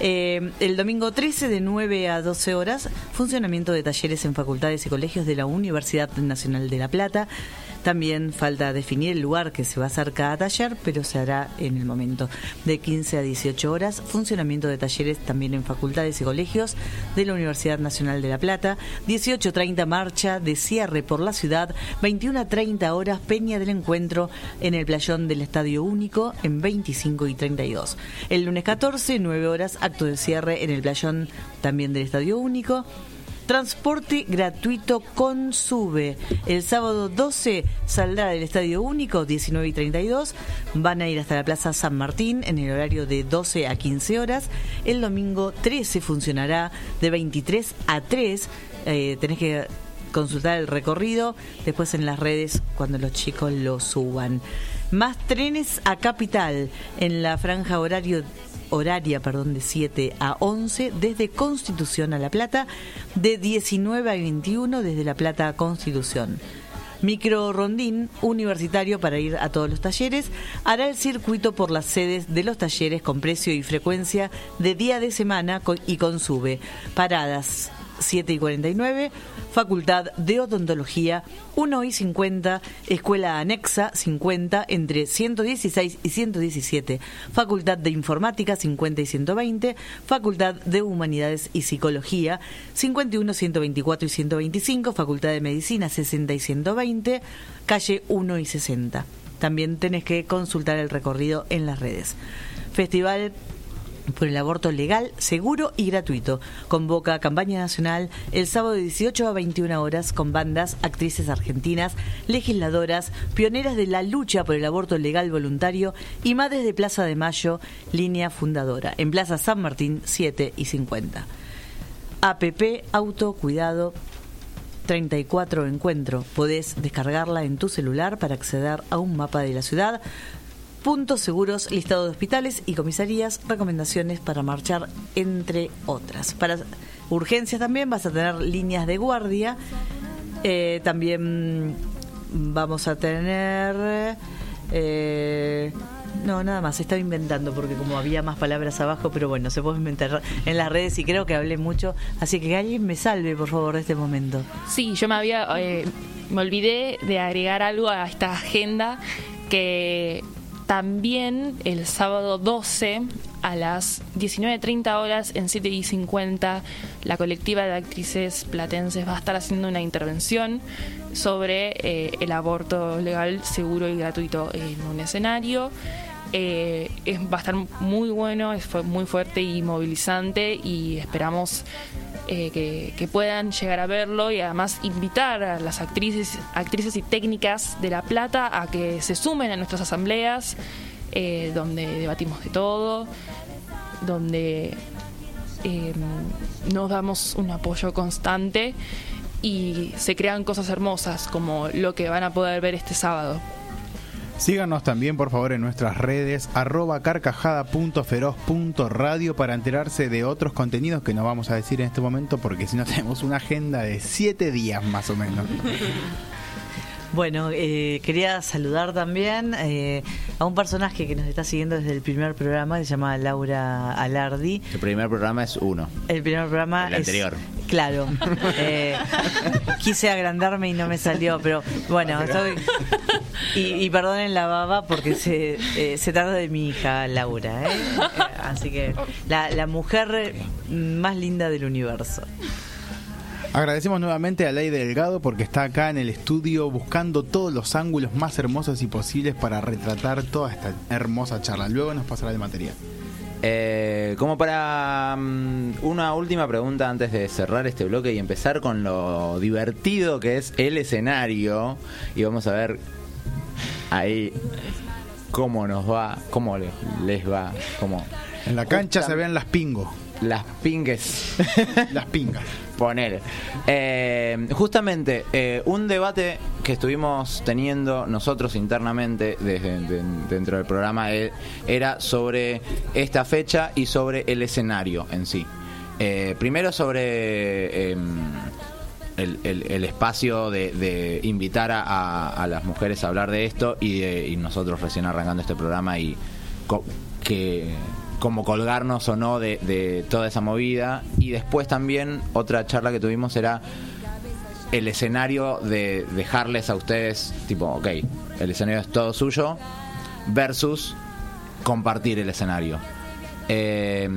eh, el domingo 13 de 9 a 12 horas, funcionamiento de talleres en facultades y colegios de la Universidad Nacional de La Plata. También falta definir el lugar que se va a hacer cada taller, pero se hará en el momento de 15 a 18 horas. Funcionamiento de talleres también en facultades y colegios de la Universidad Nacional de La Plata. 18.30 marcha de cierre por la ciudad. 21 a 30 horas Peña del Encuentro en el playón del Estadio Único en 25 y 32. El lunes 14, 9 horas, acto de cierre en el playón también del Estadio Único. Transporte gratuito con SUBE. El sábado 12 saldrá del Estadio Único, 19 y 32. Van a ir hasta la Plaza San Martín en el horario de 12 a 15 horas. El domingo 13 funcionará de 23 a 3. Eh, tenés que consultar el recorrido después en las redes cuando los chicos lo suban. Más trenes a Capital en la franja horario horaria, perdón, de 7 a 11 desde Constitución a La Plata, de 19 a 21 desde La Plata a Constitución. Micro Rondín universitario para ir a todos los talleres hará el circuito por las sedes de los talleres con precio y frecuencia de día de semana y con sube. Paradas 7 y 49, Facultad de Odontología 1 y 50, Escuela Anexa 50 entre 116 y 117, Facultad de Informática 50 y 120, Facultad de Humanidades y Psicología 51, 124 y 125, Facultad de Medicina 60 y 120, Calle 1 y 60. También tenés que consultar el recorrido en las redes. Festival por el aborto legal, seguro y gratuito. Convoca campaña nacional el sábado de 18 a 21 horas con bandas, actrices argentinas, legisladoras, pioneras de la lucha por el aborto legal voluntario y madres de Plaza de Mayo, línea fundadora, en Plaza San Martín 7 y 50. APP Autocuidado 34 Encuentro. Podés descargarla en tu celular para acceder a un mapa de la ciudad puntos seguros, listado de hospitales y comisarías, recomendaciones para marchar, entre otras. Para urgencias también vas a tener líneas de guardia. Eh, también vamos a tener... eh, no, nada más, estaba inventando porque como había más palabras abajo, pero bueno, se puede inventar en las redes y creo que hablé mucho. Así que alguien me salve, por favor, de este momento. Sí, yo me había, eh, me olvidé de agregar algo a esta agenda que también el sábado 12 a las 19.30 horas en 7 y 50 la colectiva de actrices platenses va a estar haciendo una intervención sobre eh, el aborto legal, seguro y gratuito en un escenario. Eh, va a estar muy bueno, es fu- muy fuerte y movilizante y esperamos eh, que, puedan llegar a verlo y además invitar a las actrices, actrices y técnicas de La Plata a que se sumen a nuestras asambleas eh, donde debatimos de todo, donde eh, nos damos un apoyo constante y se crean cosas hermosas como lo que van a poder ver este sábado. Síganos también por favor en nuestras redes arroba carcajada.feroz.radio para enterarse de otros contenidos que no vamos a decir en este momento porque si no [laughs] tenemos una agenda de siete días más o menos. Bueno, eh, quería saludar también eh, a un personaje que nos está siguiendo desde el primer programa, que se llama Laura Alardi. El primer programa es uno. El primer programa El es- anterior. Claro. [laughs] Eh, quise agrandarme y no me salió, pero bueno, estoy... Y, y perdonen la baba porque se, eh, se trata de mi hija Laura. ¿eh? Así que la, la mujer más linda del universo. Agradecemos nuevamente a Ley Delgado porque está acá en el estudio buscando todos los ángulos más hermosos y posibles para retratar toda esta hermosa charla. Luego nos pasará el material. Eh, como para mm, una última pregunta antes de cerrar este bloque y empezar con lo divertido que es el escenario. Y vamos a ver ahí cómo nos va, cómo le- les va, cómo... En la cancha se ven las pingos. Las pingues. [laughs] las pingas. Poner. Eh, justamente, eh, un debate que estuvimos teniendo nosotros internamente desde de- dentro del programa eh, era sobre esta fecha y sobre el escenario en sí. Eh, primero sobre em, el, el- el espacio de, de invitar a, a- a las mujeres a hablar de esto y, de- y nosotros recién arrancando este programa y que como colgarnos o no de, toda esa movida y después también otra charla que tuvimos era el escenario de dejarles a ustedes tipo ok el escenario es todo suyo versus compartir el escenario Eh,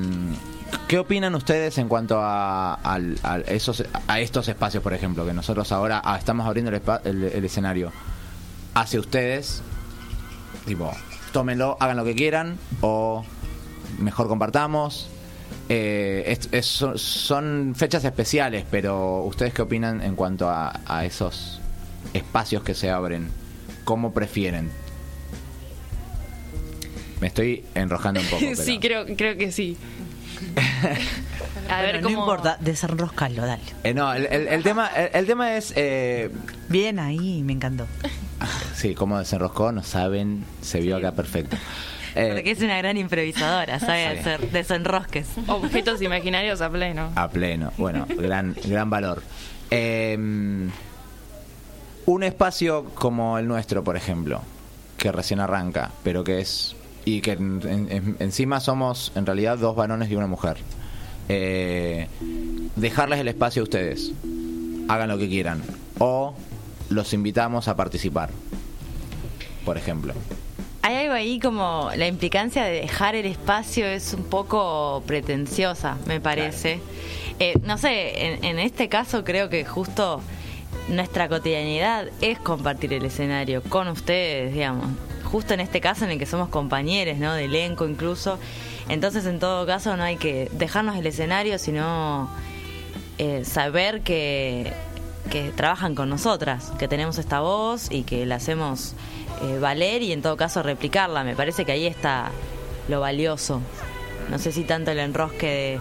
¿Qué opinan ustedes en cuanto a, a esos, a estos espacios, por ejemplo, que nosotros ahora ah, estamos abriendo el, el- el escenario hacia ustedes? Tipo, tómenlo, hagan lo que quieran o mejor compartamos. Eh, es- es- son, fechas especiales, pero ¿ustedes qué opinan en cuanto a, a esos espacios que se abren? ¿Cómo prefieren? Me estoy enrojando un poco. [laughs] pero- sí, creo, creo que sí. A Bueno, ver no cómo. importa, desenroscalo, dale. Eh, no, el, el- el tema, el, el tema es, eh, Bien ahí, me encantó. [laughs] sí, cómo desenroscó, no saben, se vio acá perfecto. Eh, Porque es una gran improvisadora, sabe Sí. hacer desenrosques. Objetos imaginarios a pleno. A pleno, bueno, gran, gran valor. Eh, un espacio como el nuestro, por ejemplo, que recién arranca, pero que es. y que en- en- encima somos en realidad dos varones y una mujer. Eh, dejarles el espacio a ustedes, hagan lo que quieran, o los invitamos a participar, por ejemplo. Hay algo ahí como la implicancia de dejar el espacio es un poco pretenciosa, me parece. Eh, no sé, en, en este caso creo que justo nuestra cotidianidad es compartir el escenario con ustedes, digamos. Justo en este caso en el que somos compañeros, ¿no? De elenco incluso. Entonces, en todo caso, no hay que dejarnos el escenario, sino eh, saber que, que trabajan con nosotras, que tenemos esta voz y que la hacemos eh, valer y en todo caso replicarla. Me parece que ahí está lo valioso. No sé si tanto el enrosque de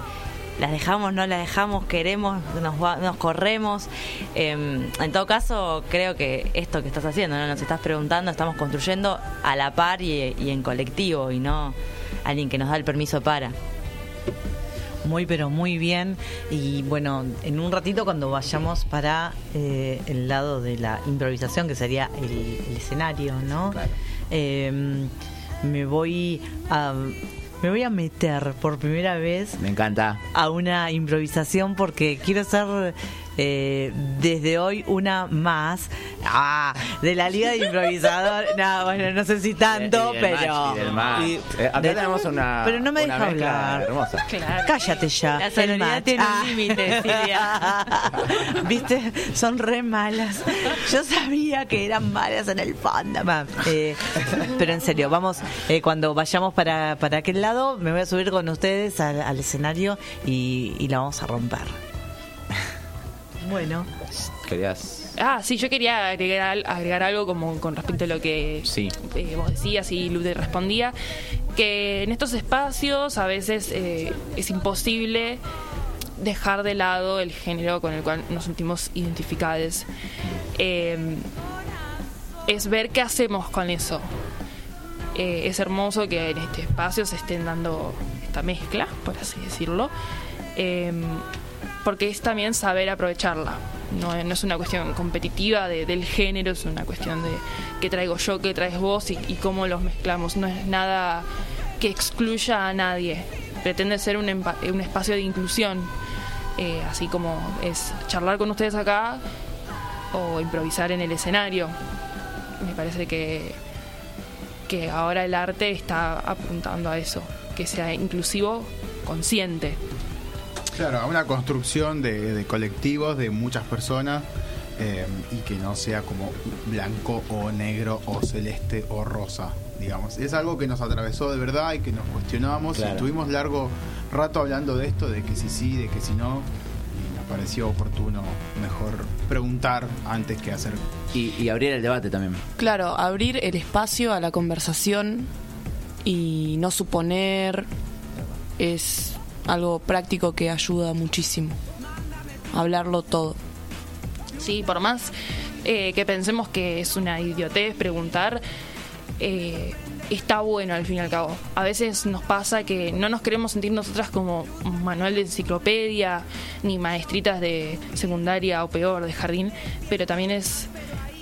las dejamos, no las dejamos, queremos, nos, va- nos corremos. Eh, en todo caso, creo que esto que estás haciendo, ¿no? nos estás preguntando, estamos construyendo a la par y, y en colectivo y no alguien que nos da el permiso para. Muy, pero muy bien. Y bueno, en un ratito cuando vayamos para eh, el lado de la improvisación, que sería el, el escenario, ¿no? Eh, me voy a me voy a meter por primera vez Me encanta. a una improvisación porque quiero ser eh, desde hoy una más ah, de la Liga de Improvisador. [laughs] No, bueno, no sé si tanto, Y pero. match, y Eh, acá de- tenemos una- Pero no me deja hablar. hermosa. Claro. Cállate ya. La el sonoridad tiene un Ah. límite, Silvia. [laughs] Viste, son re malas. Yo sabía que eran malas en el fondo. Eh, pero en serio, vamos, eh, cuando vayamos para, para aquel lado, me voy a subir con ustedes al, al escenario y, y la vamos a romper. Bueno. Querías. Ah, sí, yo quería agregar, agregar algo como con respecto a lo que Sí. eh, vos decías y Lu te respondía, que en estos espacios a veces eh, es imposible dejar de lado el género con el cual nos sentimos identificados. Eh, es ver qué hacemos con eso. Eh, es hermoso que en este espacio se estén dando esta mezcla, por así decirlo, eh, porque es también saber aprovecharla. No, es una cuestión competitiva de- del género, es una cuestión de qué traigo yo, qué traes vos y, y cómo los mezclamos. No es nada que excluya a nadie. Pretende ser un, un espacio de inclusión, eh, así como es charlar con ustedes acá o improvisar en el escenario. Me parece que, que ahora el arte está apuntando a eso, que sea inclusivo, consciente. Claro, a una construcción de, de colectivos, de muchas personas, eh, y que no sea como blanco o negro o celeste o rosa, digamos. Es algo que nos atravesó de verdad y que nos cuestionamos y Claro. estuvimos largo rato hablando de esto, de que si sí, de que si no, y nos pareció oportuno mejor preguntar antes que hacer. Y, y abrir el debate también. Claro, abrir el espacio a la conversación y no suponer es algo práctico que ayuda muchísimo. Hablarlo todo. Sí, por más eh, que pensemos que es una idiotez preguntar, eh, está bueno al fin y al cabo. A veces nos pasa que no nos queremos sentir nosotras como manual de enciclopedia, ni maestritas de secundaria o peor, de jardín, pero también es...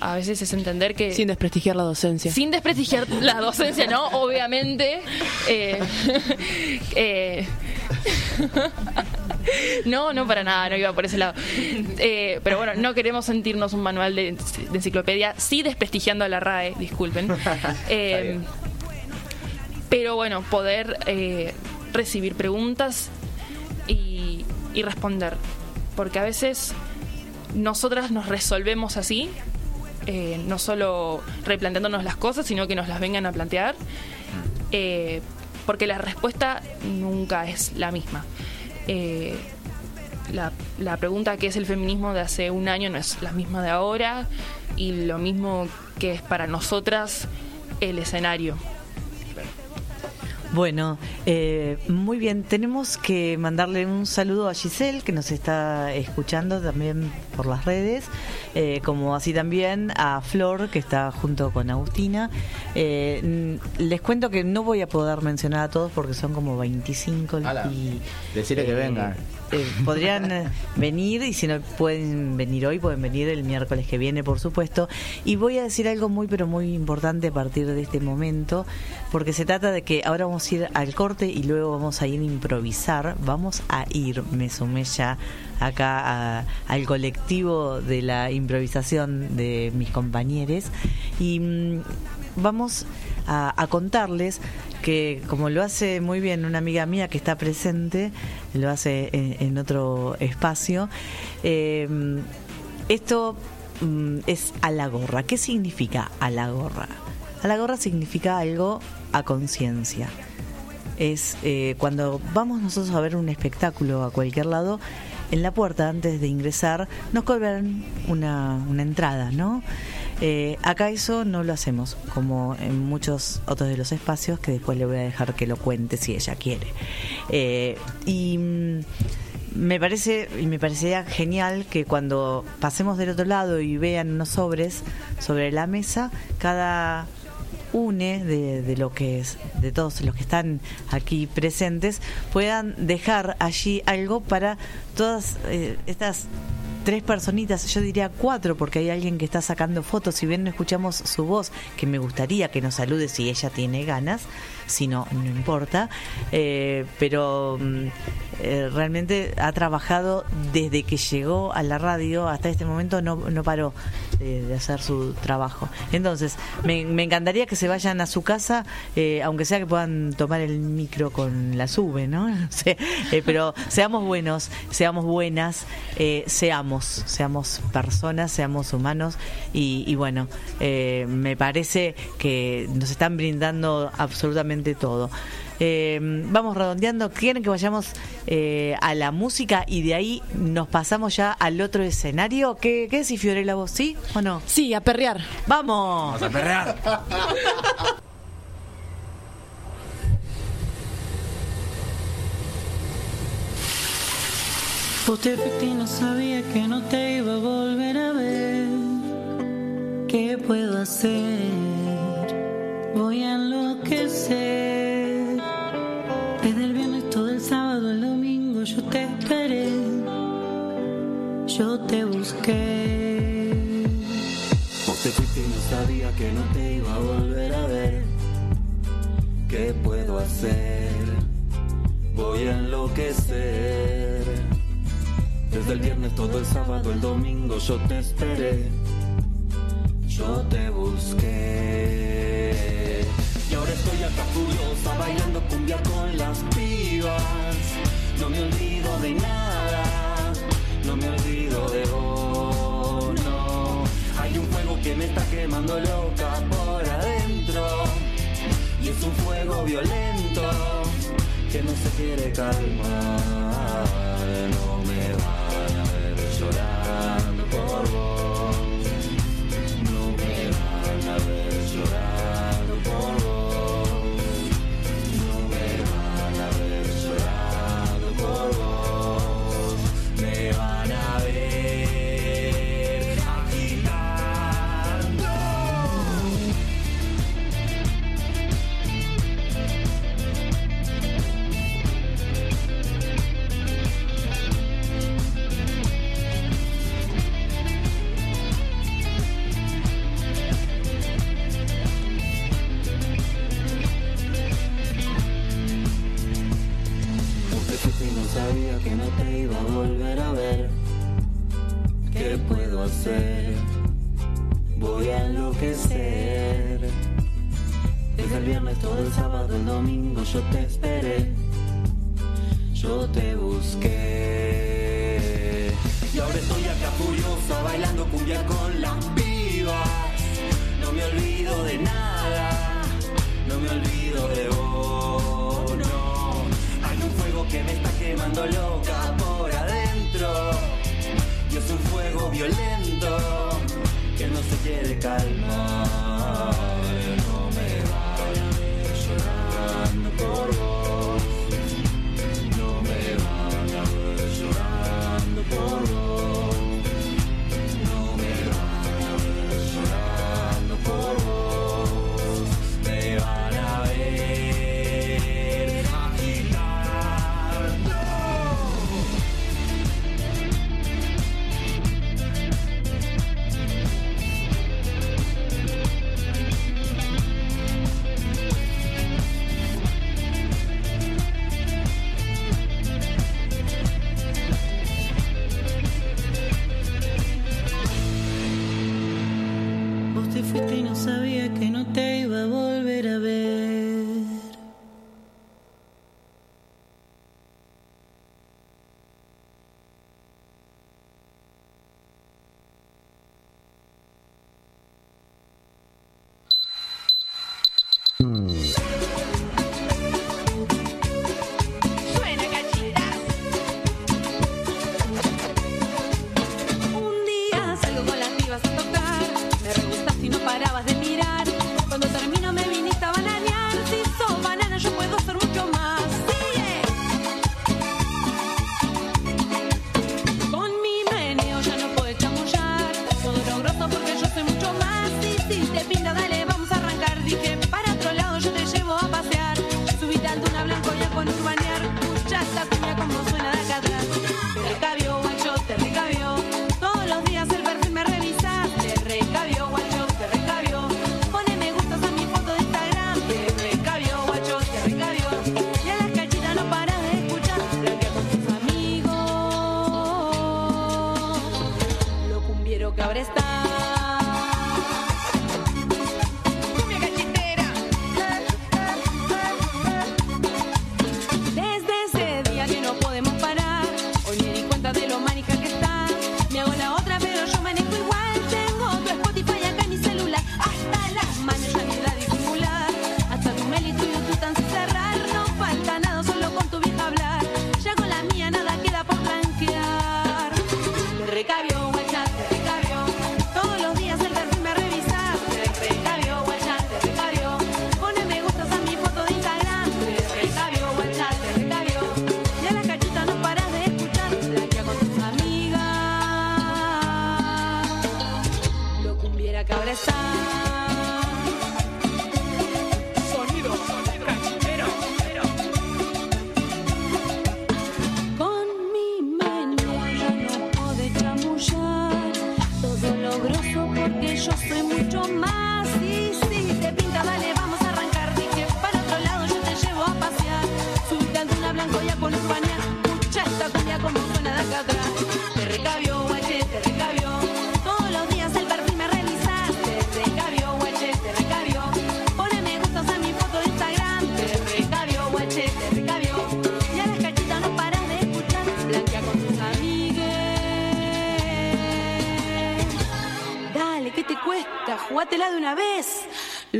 A veces es entender que... Sin desprestigiar la docencia. Sin desprestigiar la docencia, ¿no? Obviamente. eh, [laughs] eh, [laughs] no, no para nada, no iba por ese lado. Eh, pero bueno, no queremos sentirnos un manual de, de enciclopedia, sí desprestigiando a la RAE, disculpen. [laughs] Eh, pero bueno, poder eh, recibir preguntas y, y responder. Porque a veces nosotras nos resolvemos así, eh, no solo replanteándonos las cosas, sino que nos las vengan a plantear, eh, porque la respuesta nunca es la misma. Eh, la, la pregunta que es el feminismo de hace un año no es la misma de ahora y lo mismo que es para nosotras el escenario. Bueno, eh, muy bien, tenemos que mandarle un saludo a Giselle que nos está escuchando también por las redes, eh, como así también a Flor que está junto con Agustina. Eh, les cuento que no voy a poder mencionar a todos porque son como 25 Ala, y decirle que eh, vengan. Eh, podrían eh, venir y si no pueden venir hoy, pueden venir el miércoles que viene, por supuesto. Y voy a decir algo muy, pero muy importante a partir de este momento, porque se trata de que ahora vamos a ir al corte y luego vamos a ir a improvisar. Vamos a ir, me sumé ya acá al colectivo de la improvisación de mis compañeros y mm, vamos a, contarles que como lo hace muy bien una amiga mía que está presente, lo hace en, en otro espacio, eh, esto mm, es a la gorra. ¿Qué significa a la gorra? A la gorra significa algo a conciencia. Es eh, cuando vamos nosotros a ver un espectáculo a cualquier lado, en la puerta antes de ingresar nos cobran una, una entrada, ¿no? Eh, acá eso no lo hacemos, como en muchos otros de los espacios que después le voy a dejar que lo cuente si ella quiere. Eh, y mm, me parece y me parecería genial que cuando pasemos del otro lado y vean unos sobres sobre la mesa, cada une de, lo que es de todos los que están aquí presentes puedan dejar allí algo para todas eh, estas tres personitas, yo diría cuatro, porque hay alguien que está sacando fotos. Si bien no escuchamos su voz, que me gustaría que nos salude si ella tiene ganas, si no, no importa. Eh, pero mm, eh, realmente ha trabajado desde que llegó a la radio hasta este momento, no, no paró de, hacer su trabajo. Entonces, me, encantaría que se vayan a su casa, eh, aunque sea que puedan tomar el micro con la sube, ¿no? [laughs] Pero seamos buenos, seamos buenas, eh, seamos, seamos personas, seamos humanos y, y bueno, eh, me parece que nos están brindando absolutamente todo. Eh, vamos redondeando, quieren que vayamos eh, a la música y de ahí nos pasamos ya al otro escenario. ¿Qué, qué decís, Fiorella, vos? ¿Sí o no? Sí, a perrear. ¡Vamos! a perrear. [laughs] Vos te fuiste y no sabía que no te iba a volver a ver. ¿Qué puedo hacer? Voy a enloquecer. Desde el viernes todo el sábado, el domingo yo te esperé. Yo te busqué. Vos te fuiste y no sabía que no te iba a volver a ver. ¿Qué puedo hacer? Voy a enloquecer. Desde el viernes todo el sábado, el domingo yo te esperé. Yo te busqué. Y ahora estoy acá furiosa bailando cumbia con las pibas. No me olvido de nada. No me olvido de vos, no. Hay un fuego que me está quemando loca por adentro. Y es un fuego violento que no se quiere calmar. Llorando por vos. No me van a ver llorando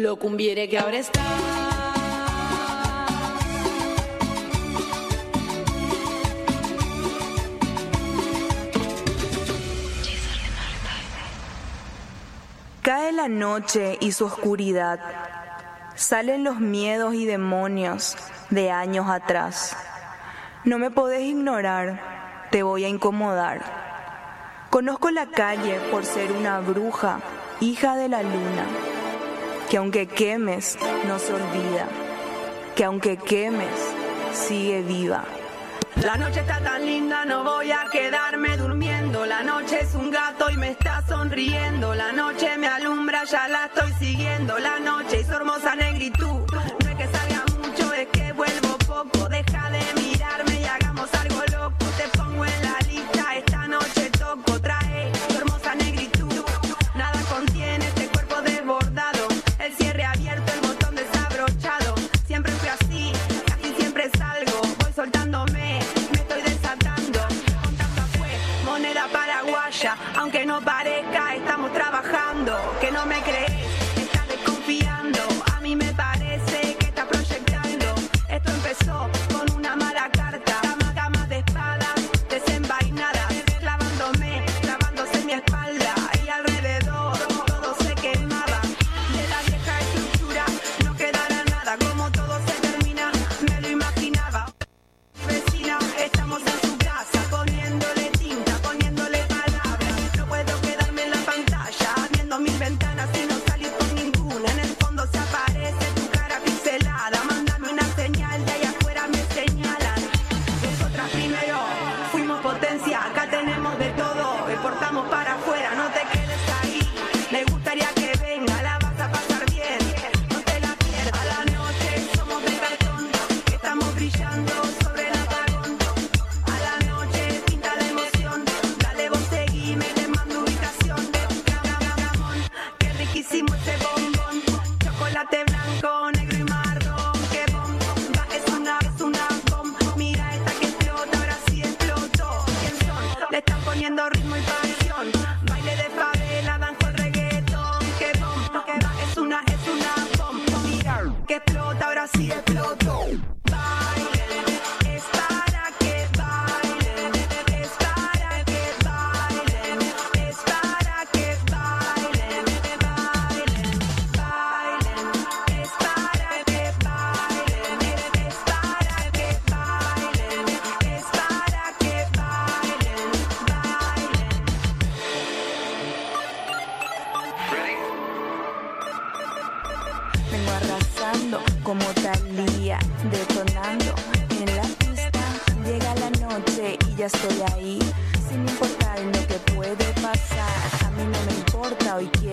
Lo cumbiere que ahora está. Cae la noche y su oscuridad. Salen los miedos y demonios de años atrás. No me podés ignorar, te voy a incomodar. Conozco la calle por ser una bruja, hija de la luna, que aunque quemes, no se olvida, que aunque quemes, sigue viva. La noche está tan linda, no voy a quedarme durmiendo. La noche es un gato y me está sonriendo. La noche me alumbra, ya la estoy siguiendo. La noche y su hermosa negritud. No es que salga mucho, es que vuelvo poco. Deja de mirarme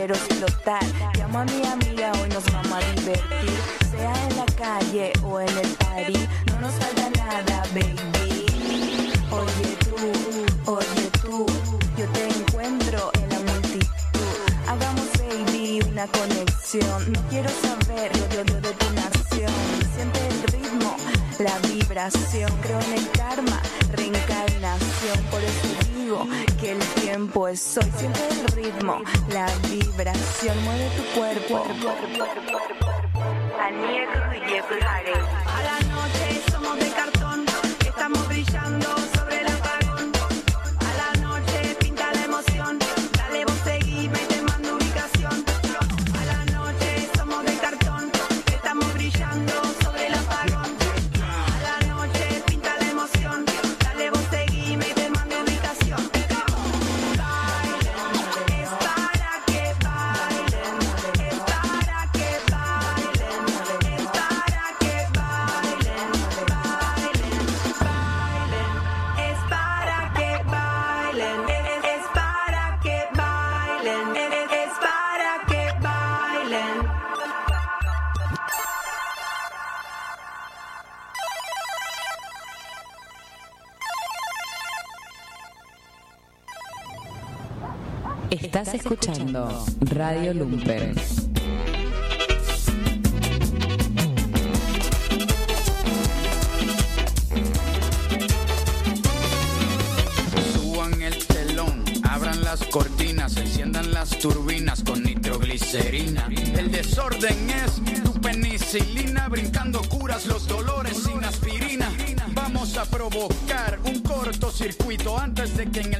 quiero explotar. Llamo a mi amiga, hoy nos vamos a divertir. Sea en la calle o en el party, no nos falta nada, baby. Oye tú, oye tú, yo te encuentro en la multitud. Hagamos, baby, una conexión. No quiero saber lo de, de tu nación. Siente el ritmo, la vibración. Creo en el karma, reencarnación. Por eso digo que el tiempo es hoy. Siente el ritmo, la vibración. Mueve tu cuerpo. A la noche somos de cartón, Radio Lumpen. Suban el telón, abran las cortinas, enciendan las turbinas con nitroglicerina glicerina. El desorden es tu penicilina, brincando curas los dolores sin aspirina. Vamos a provocar un cortocircuito antes de que en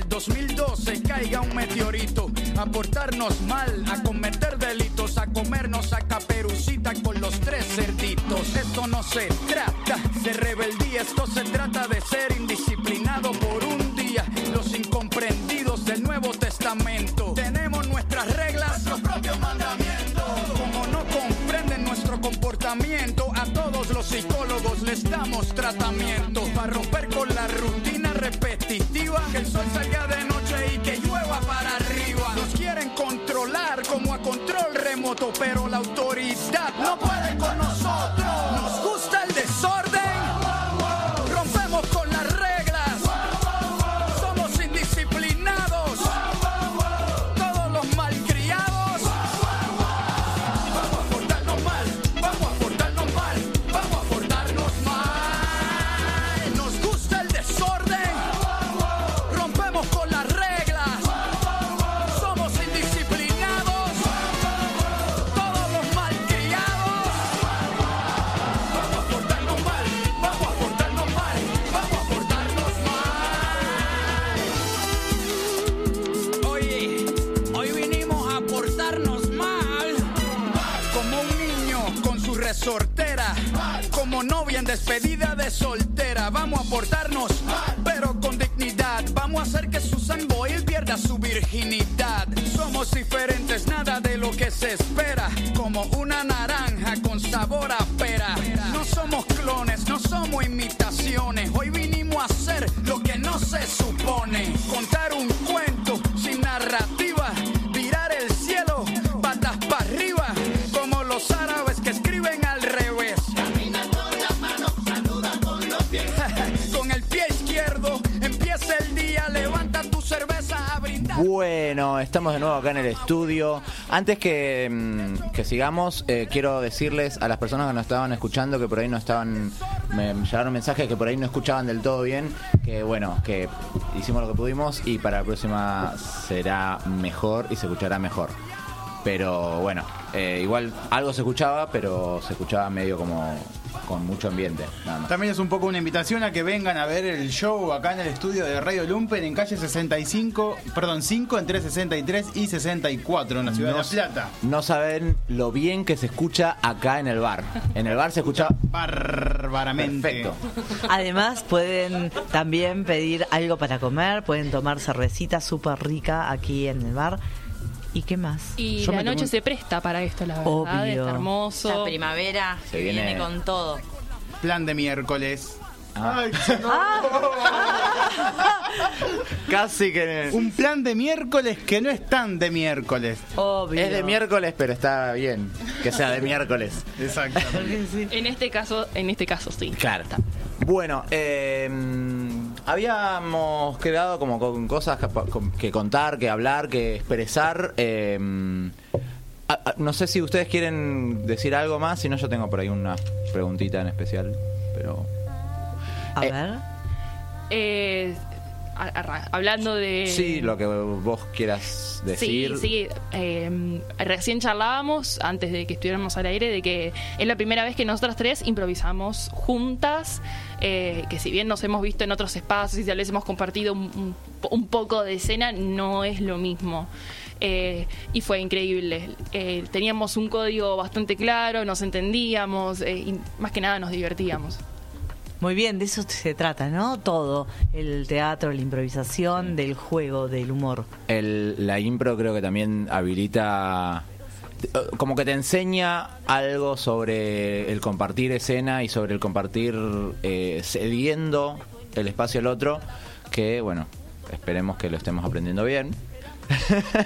Portarnos mal, estudio. Antes que, mm, que sigamos, eh, quiero decirles a las personas que nos estaban escuchando que por ahí no estaban, me llegaron mensajes que por ahí no escuchaban del todo bien, que bueno, que hicimos lo que pudimos y para la próxima será mejor y se escuchará mejor. Pero bueno, eh, igual algo se escuchaba, pero se escuchaba medio como con mucho ambiente. Nada más. También es un poco una invitación a que vengan a ver el show acá en el estudio de Radio Lumpen en calle 65, perdón, 5 entre 63 y 64 en la ciudad No de La Plata. No saben lo bien que se escucha acá en el bar. En el bar se escucha bárbaramente. Perfecto. Además, pueden también pedir algo para comer, pueden tomar cervecita súper rica aquí en el bar. ¿Y qué más? Y Yo la noche se presta para esto, la verdad. Obvio. Está hermoso. La primavera Se viene, viene- con todo. Plan de miércoles. Ah. Ay, [laughs] [laughs] Casi que. Un plan de miércoles que no es tan de miércoles. Es de miércoles, pero está bien que sea de miércoles. [laughs] Exactamente. En este caso, en este caso sí. Claro. Bueno, eh, habíamos quedado como con cosas que, que contar, que hablar, que expresar. eh, a- no sé si ustedes quieren decir algo más, si no yo tengo por ahí una preguntita en especial, pero... A Eh, ver. Eh, hablando de... Sí, lo que vos quieras decir. Sí, sí. eh, recién charlábamos, antes de que estuviéramos al aire, de que es la primera vez que nosotras tres improvisamos juntas, eh, que si bien nos hemos visto en otros espacios y tal vez hemos compartido un, poco de escena, no es lo mismo. Eh, y fue increíble. Eh, teníamos un código bastante claro, nos entendíamos eh, y más que nada nos divertíamos. Muy bien, de eso se trata, ¿no? Todo. El teatro, la improvisación, del juego, del humor. El, la impro creo que también habilita como que te enseña algo sobre el compartir escena y sobre el compartir eh, cediendo el espacio al otro que bueno esperemos que lo estemos aprendiendo bien.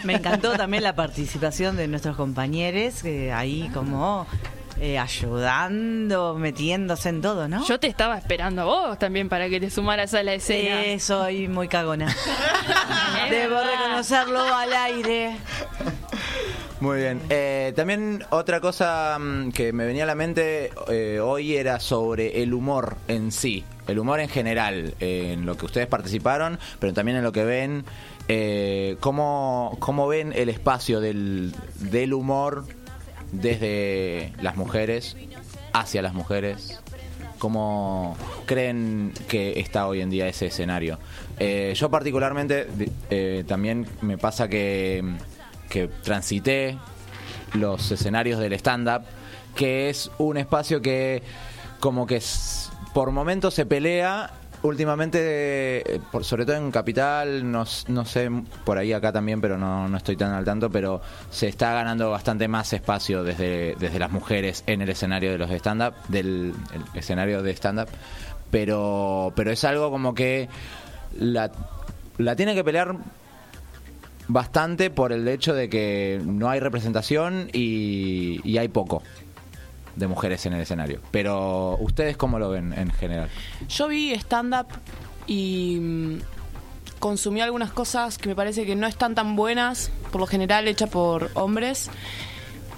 Me encantó también la participación de nuestros compañeros, que ahí como eh, ayudando, metiéndose en todo, ¿no? Yo te estaba esperando a vos también para que te sumaras a la escena. Sí, soy muy cagona. [laughs] Debo reconocerlo al aire. Muy bien. Eh, también otra cosa mm, que me venía a la mente eh, hoy era sobre el humor en sí, el humor en general, eh, en lo que ustedes participaron, pero también en lo que ven eh, ¿cómo, ¿cómo ven el espacio del, del humor desde las mujeres hacia las mujeres? ¿Cómo creen que está hoy en día ese escenario? Eh, yo particularmente eh, también me pasa que, que transité los escenarios del stand-up, que es un espacio que como que por momentos se pelea. Últimamente, eh, por- sobre todo en Capital, no, sé, por ahí acá también, pero no, no estoy tan al tanto, pero se está ganando bastante más espacio desde, desde las mujeres en el escenario de los stand-up, del el escenario de stand-up, pero, pero es algo como que la, la tiene que pelear bastante por el hecho de que no hay representación y, y hay poco de mujeres en el escenario. Pero ustedes cómo lo ven en general? Yo vi stand-up y mm, consumí algunas cosas que me parece que no están tan buenas, por lo general hechas por hombres.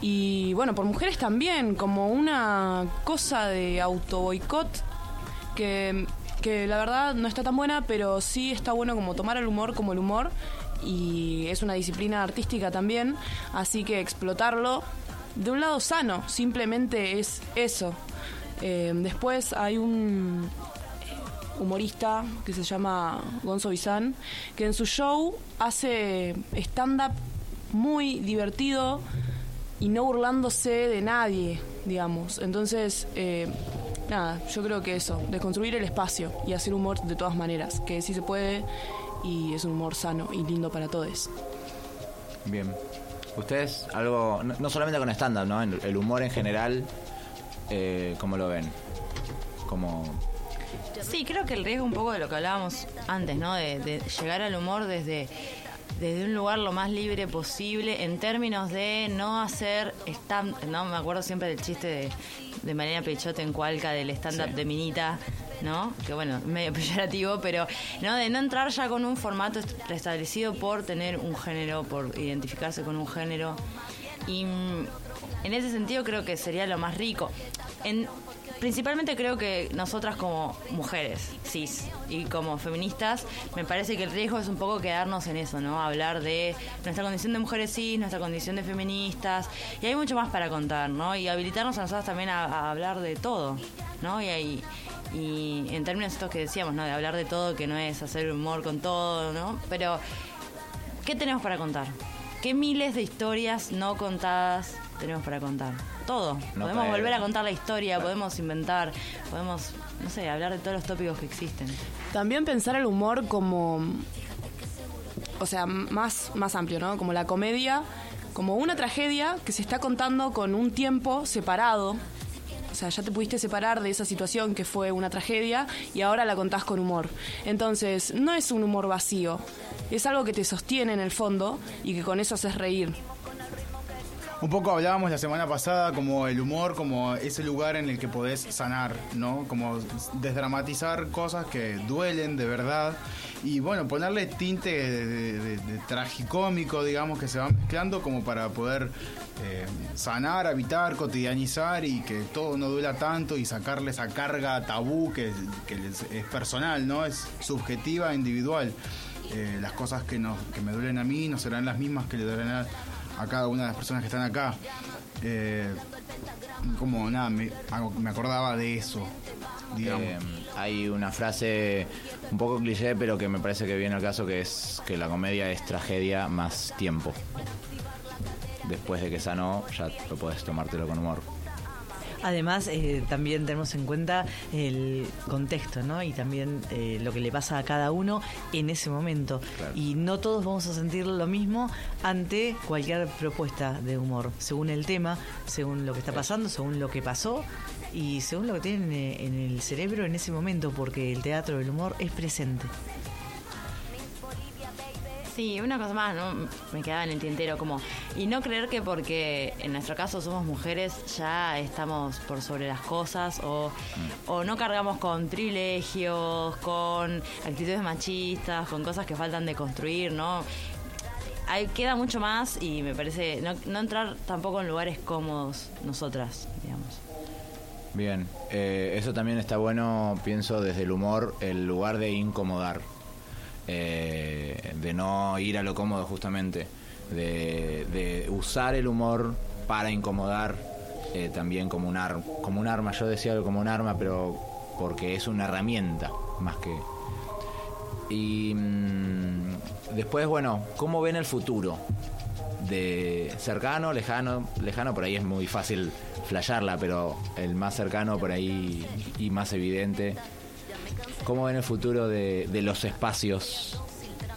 Y bueno, por mujeres también, como una cosa de auto boicot que, que la verdad no está tan buena, pero sí está bueno como tomar el humor como el humor y es una disciplina artística también, así que explotarlo de un lado sano, simplemente es eso. Eh, después hay un humorista que se llama Gonzo Bizán, que en su show hace stand-up muy divertido y no burlándose de nadie, digamos. Entonces, eh, nada, yo creo que eso, desconstruir el espacio y hacer humor de todas maneras, que sí se puede y es un humor sano y lindo para todos. Bien. Ustedes, algo, no, no solamente con stand-up, ¿no? El humor en general, eh, ¿cómo lo ven? Como... Sí, creo que el riesgo un poco de lo que hablábamos antes, ¿no? De, de llegar al humor desde, desde un lugar lo más libre posible en términos de no hacer stand no me acuerdo siempre del chiste de, de Mariana Pechote en Cualca del stand-up Sí. de Minita, ¿no? Que bueno, medio [laughs] peyorativo, pero no de no entrar ya con un formato est- preestablecido por tener un género, por identificarse con un género. Y mm, en ese sentido creo que sería lo más rico. En, principalmente creo que nosotras como mujeres, cis, y como feministas, me parece que el riesgo es un poco quedarnos en eso, ¿no? Hablar de nuestra condición de mujeres cis, nuestra condición de feministas, y hay mucho más para contar, ¿no? Y habilitarnos a nosotras también a, hablar de todo, ¿no? Y, hay- y en términos estos que decíamos, ¿no? De hablar de todo, que no es hacer humor con todo, ¿no? Pero, ¿qué tenemos para contar? ¿Qué miles de historias no contadas tenemos para contar? Todo. No podemos volver a contar la historia, podemos inventar, podemos, no sé, hablar de todos los tópicos que existen. También pensar el humor como, o sea, más, más amplio, ¿no? Como la comedia, como una tragedia que se está contando con un tiempo separado. O sea, ya te pudiste separar de esa situación que fue una tragedia y ahora la contás con humor. Entonces, no es un humor vacío, es algo que te sostiene en el fondo y que con eso haces reír. Un poco hablábamos la semana pasada como el humor, como ese lugar en el que podés sanar, ¿no? Como desdramatizar cosas que duelen de verdad y bueno, ponerle tinte de, de- tragicómico, digamos, que se va mezclando como para poder eh, sanar, habitar, cotidianizar y que todo no duela tanto y sacarle esa carga tabú que, es personal, ¿no? Es subjetiva, individual. Eh, las cosas que, nos, que me duelen a mí no serán las mismas que le duelen a, a cada una de las personas que están acá. Eh, como nada, me, me acordaba de eso, digamos. Eh, hay una frase un poco cliché, pero que me parece que viene al caso, que es que la comedia es tragedia más tiempo. Después de que sanó, ya lo puedes tomártelo con humor. Además, eh, también tenemos en cuenta el contexto, ¿no? Y también eh, lo que le pasa a cada uno en ese momento. Y no todos vamos a sentir lo mismo ante cualquier propuesta de humor, según el tema, según lo que está pasando, según lo que pasó y según lo que tienen eh, en el cerebro en ese momento, porque el teatro del humor es presente. Sí, una cosa más, ¿no? Me quedaba en el tintero, como, y no creer que porque en nuestro caso somos mujeres ya estamos por sobre las cosas o, o no cargamos con privilegios, con actitudes machistas, con cosas que faltan de construir, ¿no? Hay, queda mucho más y me parece no, no entrar tampoco en lugares cómodos nosotras, digamos. Bien, eh, eso también está bueno, pienso desde el humor, el lugar de incomodar. Eh, de no ir a lo cómodo justamente, de, usar el humor para incomodar eh, también como un, ar- como un arma. Yo decía algo como un arma, pero porque es una herramienta más que... Y mm, después, bueno, ¿cómo ven el futuro? De cercano, lejano, lejano por ahí es muy fácil flashearla, pero el más cercano por ahí y más evidente. ¿Cómo ven el futuro de, de los espacios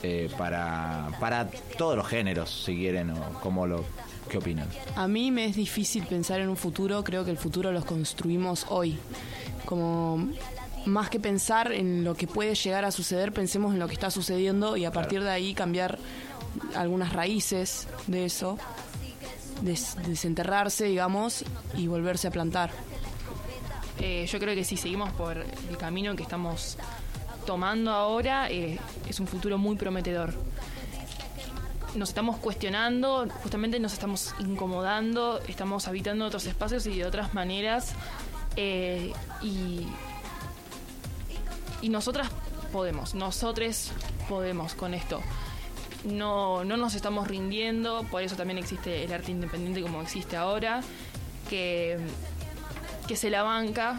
eh, para, para todos los géneros, si quieren, o cómo lo, qué opinan? A mí me es difícil pensar en un futuro, creo que el futuro los construimos hoy. Como más que pensar en lo que puede llegar a suceder, pensemos en lo que está sucediendo y a partir de ahí cambiar algunas raíces de eso, des- desenterrarse, digamos, y volverse a plantar. Eh, yo creo que si seguimos por el camino que estamos tomando ahora, eh, es un futuro muy prometedor. Nos estamos cuestionando, justamente nos estamos incomodando, estamos habitando otros espacios y de otras maneras. eh, y, y nosotras podemos, nosotros podemos con esto. No, no nos estamos rindiendo, por eso también existe el arte independiente como existe ahora, que que se la banca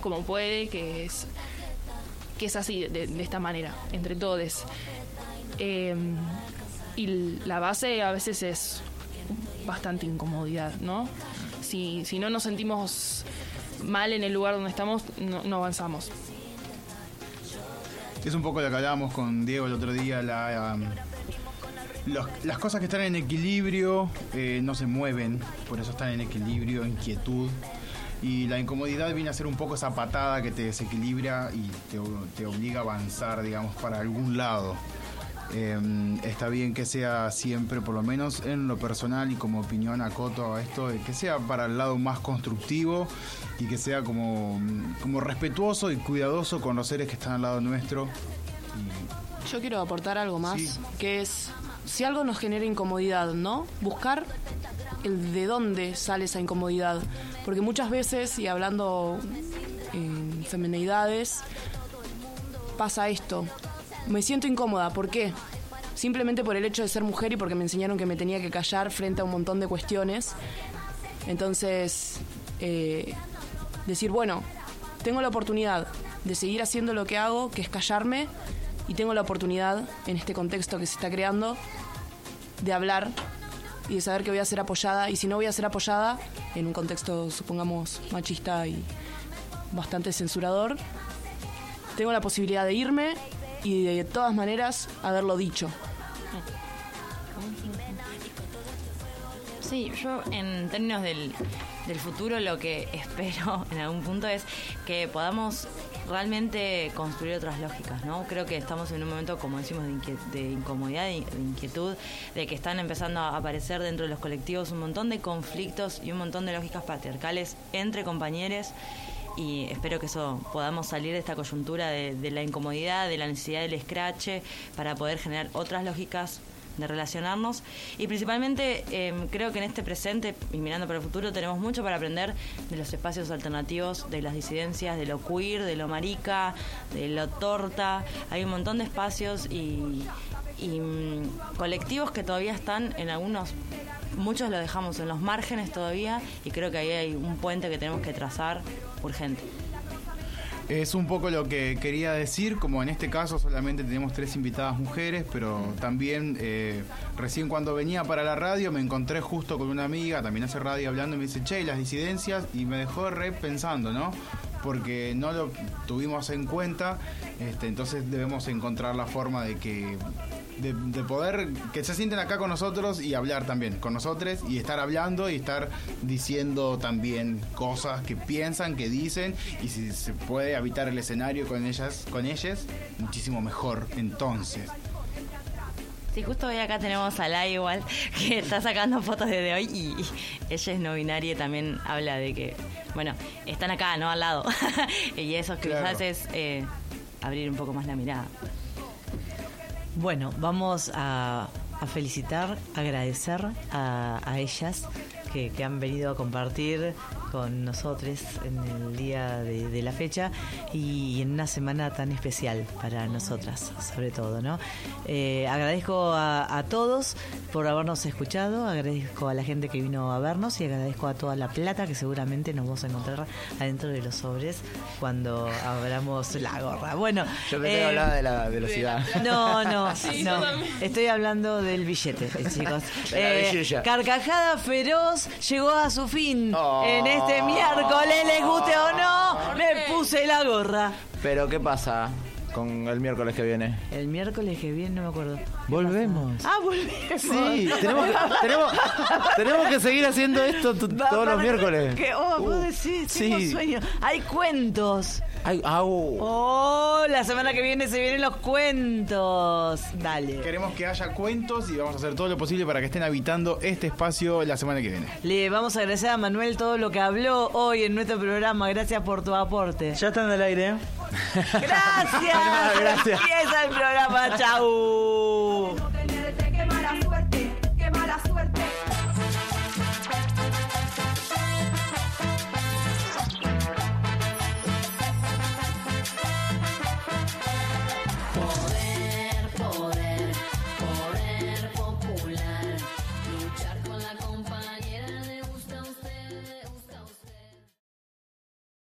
como puede, que es que es así, de, de esta manera, entre todos. Eh, y la base a veces es bastante incomodidad, ¿no? Si, si no nos sentimos mal en el lugar donde estamos, no, avanzamos. Es un poco lo que hablábamos con Diego el otro día, la, um, las cosas que están en equilibrio eh, no se mueven, por eso están en equilibrio, en quietud. Y la incomodidad viene a ser un poco esa patada que te desequilibra y te, te obliga a avanzar, digamos, para algún lado. Eh, está bien que sea siempre, por lo menos en lo personal y como opinión acoto a esto, que sea para el lado más constructivo y que sea como, como respetuoso y cuidadoso con los seres que están al lado nuestro. Yo quiero aportar algo más, que es, si algo nos genera incomodidad, ¿no? Buscar de dónde sale esa incomodidad. Porque muchas veces, y hablando en femenidades, pasa esto. Me siento incómoda, ¿por qué? Simplemente por el hecho de ser mujer y porque me enseñaron que me tenía que callar frente a un montón de cuestiones. Entonces, eh, decir, bueno, tengo la oportunidad de seguir haciendo lo que hago, que es callarme, y tengo la oportunidad, en este contexto que se está creando, de hablar y de saber que voy a ser apoyada, y si no voy a ser apoyada, en un contexto, supongamos, machista y bastante censurador, tengo la posibilidad de irme y de todas maneras haberlo dicho. Sí, yo en términos del, del futuro lo que [laughs] espero en algún punto es que podamos realmente construir otras lógicas, ¿no? Creo que estamos en un momento, como decimos, de, inquiet- de incomodidad, de, de inquietud, de que están empezando a aparecer dentro de los colectivos un montón de conflictos y un montón de lógicas patriarcales entre compañeros y espero que eso podamos salir de esta coyuntura de, de la incomodidad, de la necesidad del escrache para poder generar otras lógicas de relacionarnos y principalmente eh, creo que en este presente y mirando para el futuro tenemos mucho para aprender de los espacios alternativos, de las disidencias, de lo queer, de lo marica, de lo torta, hay un montón de espacios y, y, mm, colectivos que todavía están en algunos, muchos lo dejamos en los márgenes todavía y creo que ahí hay un puente que tenemos que trazar urgente. Es un poco lo que quería decir, como en este caso solamente tenemos tres invitadas mujeres, pero también eh, recién cuando venía para la radio me encontré justo con una amiga, también hace radio hablando, y me dice, che, las disidencias, y me dejó re pensando, ¿no? Porque no lo tuvimos en cuenta, este, entonces debemos encontrar la forma de que de, de poder que se sienten acá con nosotros y hablar también con nosotros y estar hablando y estar diciendo también cosas que piensan, que dicen y si se puede habitar el escenario con ellas, con ellas, muchísimo mejor. Entonces, Sí, justo hoy acá tenemos a Lai igual, [laughs] que está sacando fotos desde hoy y, ella es no binaria y también habla de que, bueno, están acá, no al lado. [laughs] y eso quizás Claro. es eh, abrir un poco más la mirada. Bueno, vamos a, felicitar, agradecer a, a ellas que, que han venido a compartir con nosotros en el día de, de la fecha y en una semana tan especial para nosotras, sobre todo, ¿no? Eh, agradezco a, a todos por habernos escuchado, agradezco a la gente que vino a vernos y agradezco a toda la plata que seguramente nos vamos a encontrar adentro de los sobres cuando abramos la gorra. Bueno, Yo pensé que eh, hablaba de la velocidad. no, no, [laughs] Sí, no. Estoy hablando del billete, eh, chicos. De la Eh. Carcajada Feroz llegó a su fin Oh. en este miércoles, les guste o no, ¿Por me puse la gorra. Pero ¿qué pasa con el miércoles que viene? El miércoles que viene, no me acuerdo. Volvemos. Ah, volvemos. Sí, tenemos que, [laughs] tenemos, tenemos que seguir haciendo esto todos los miércoles. Que, oh, vos Uh, decís, tengo sí. sueño. Hay cuentos. Ay, au. Oh, la semana que viene se vienen los cuentos. Dale. Queremos que haya cuentos y vamos a hacer todo lo posible para que estén habitando este espacio la semana que viene. Le vamos a agradecer a Manuel todo lo que habló hoy en nuestro programa. Gracias por tu aporte. Ya están al aire. Gracias. [laughs] Gracias. Empieza el programa. Chau.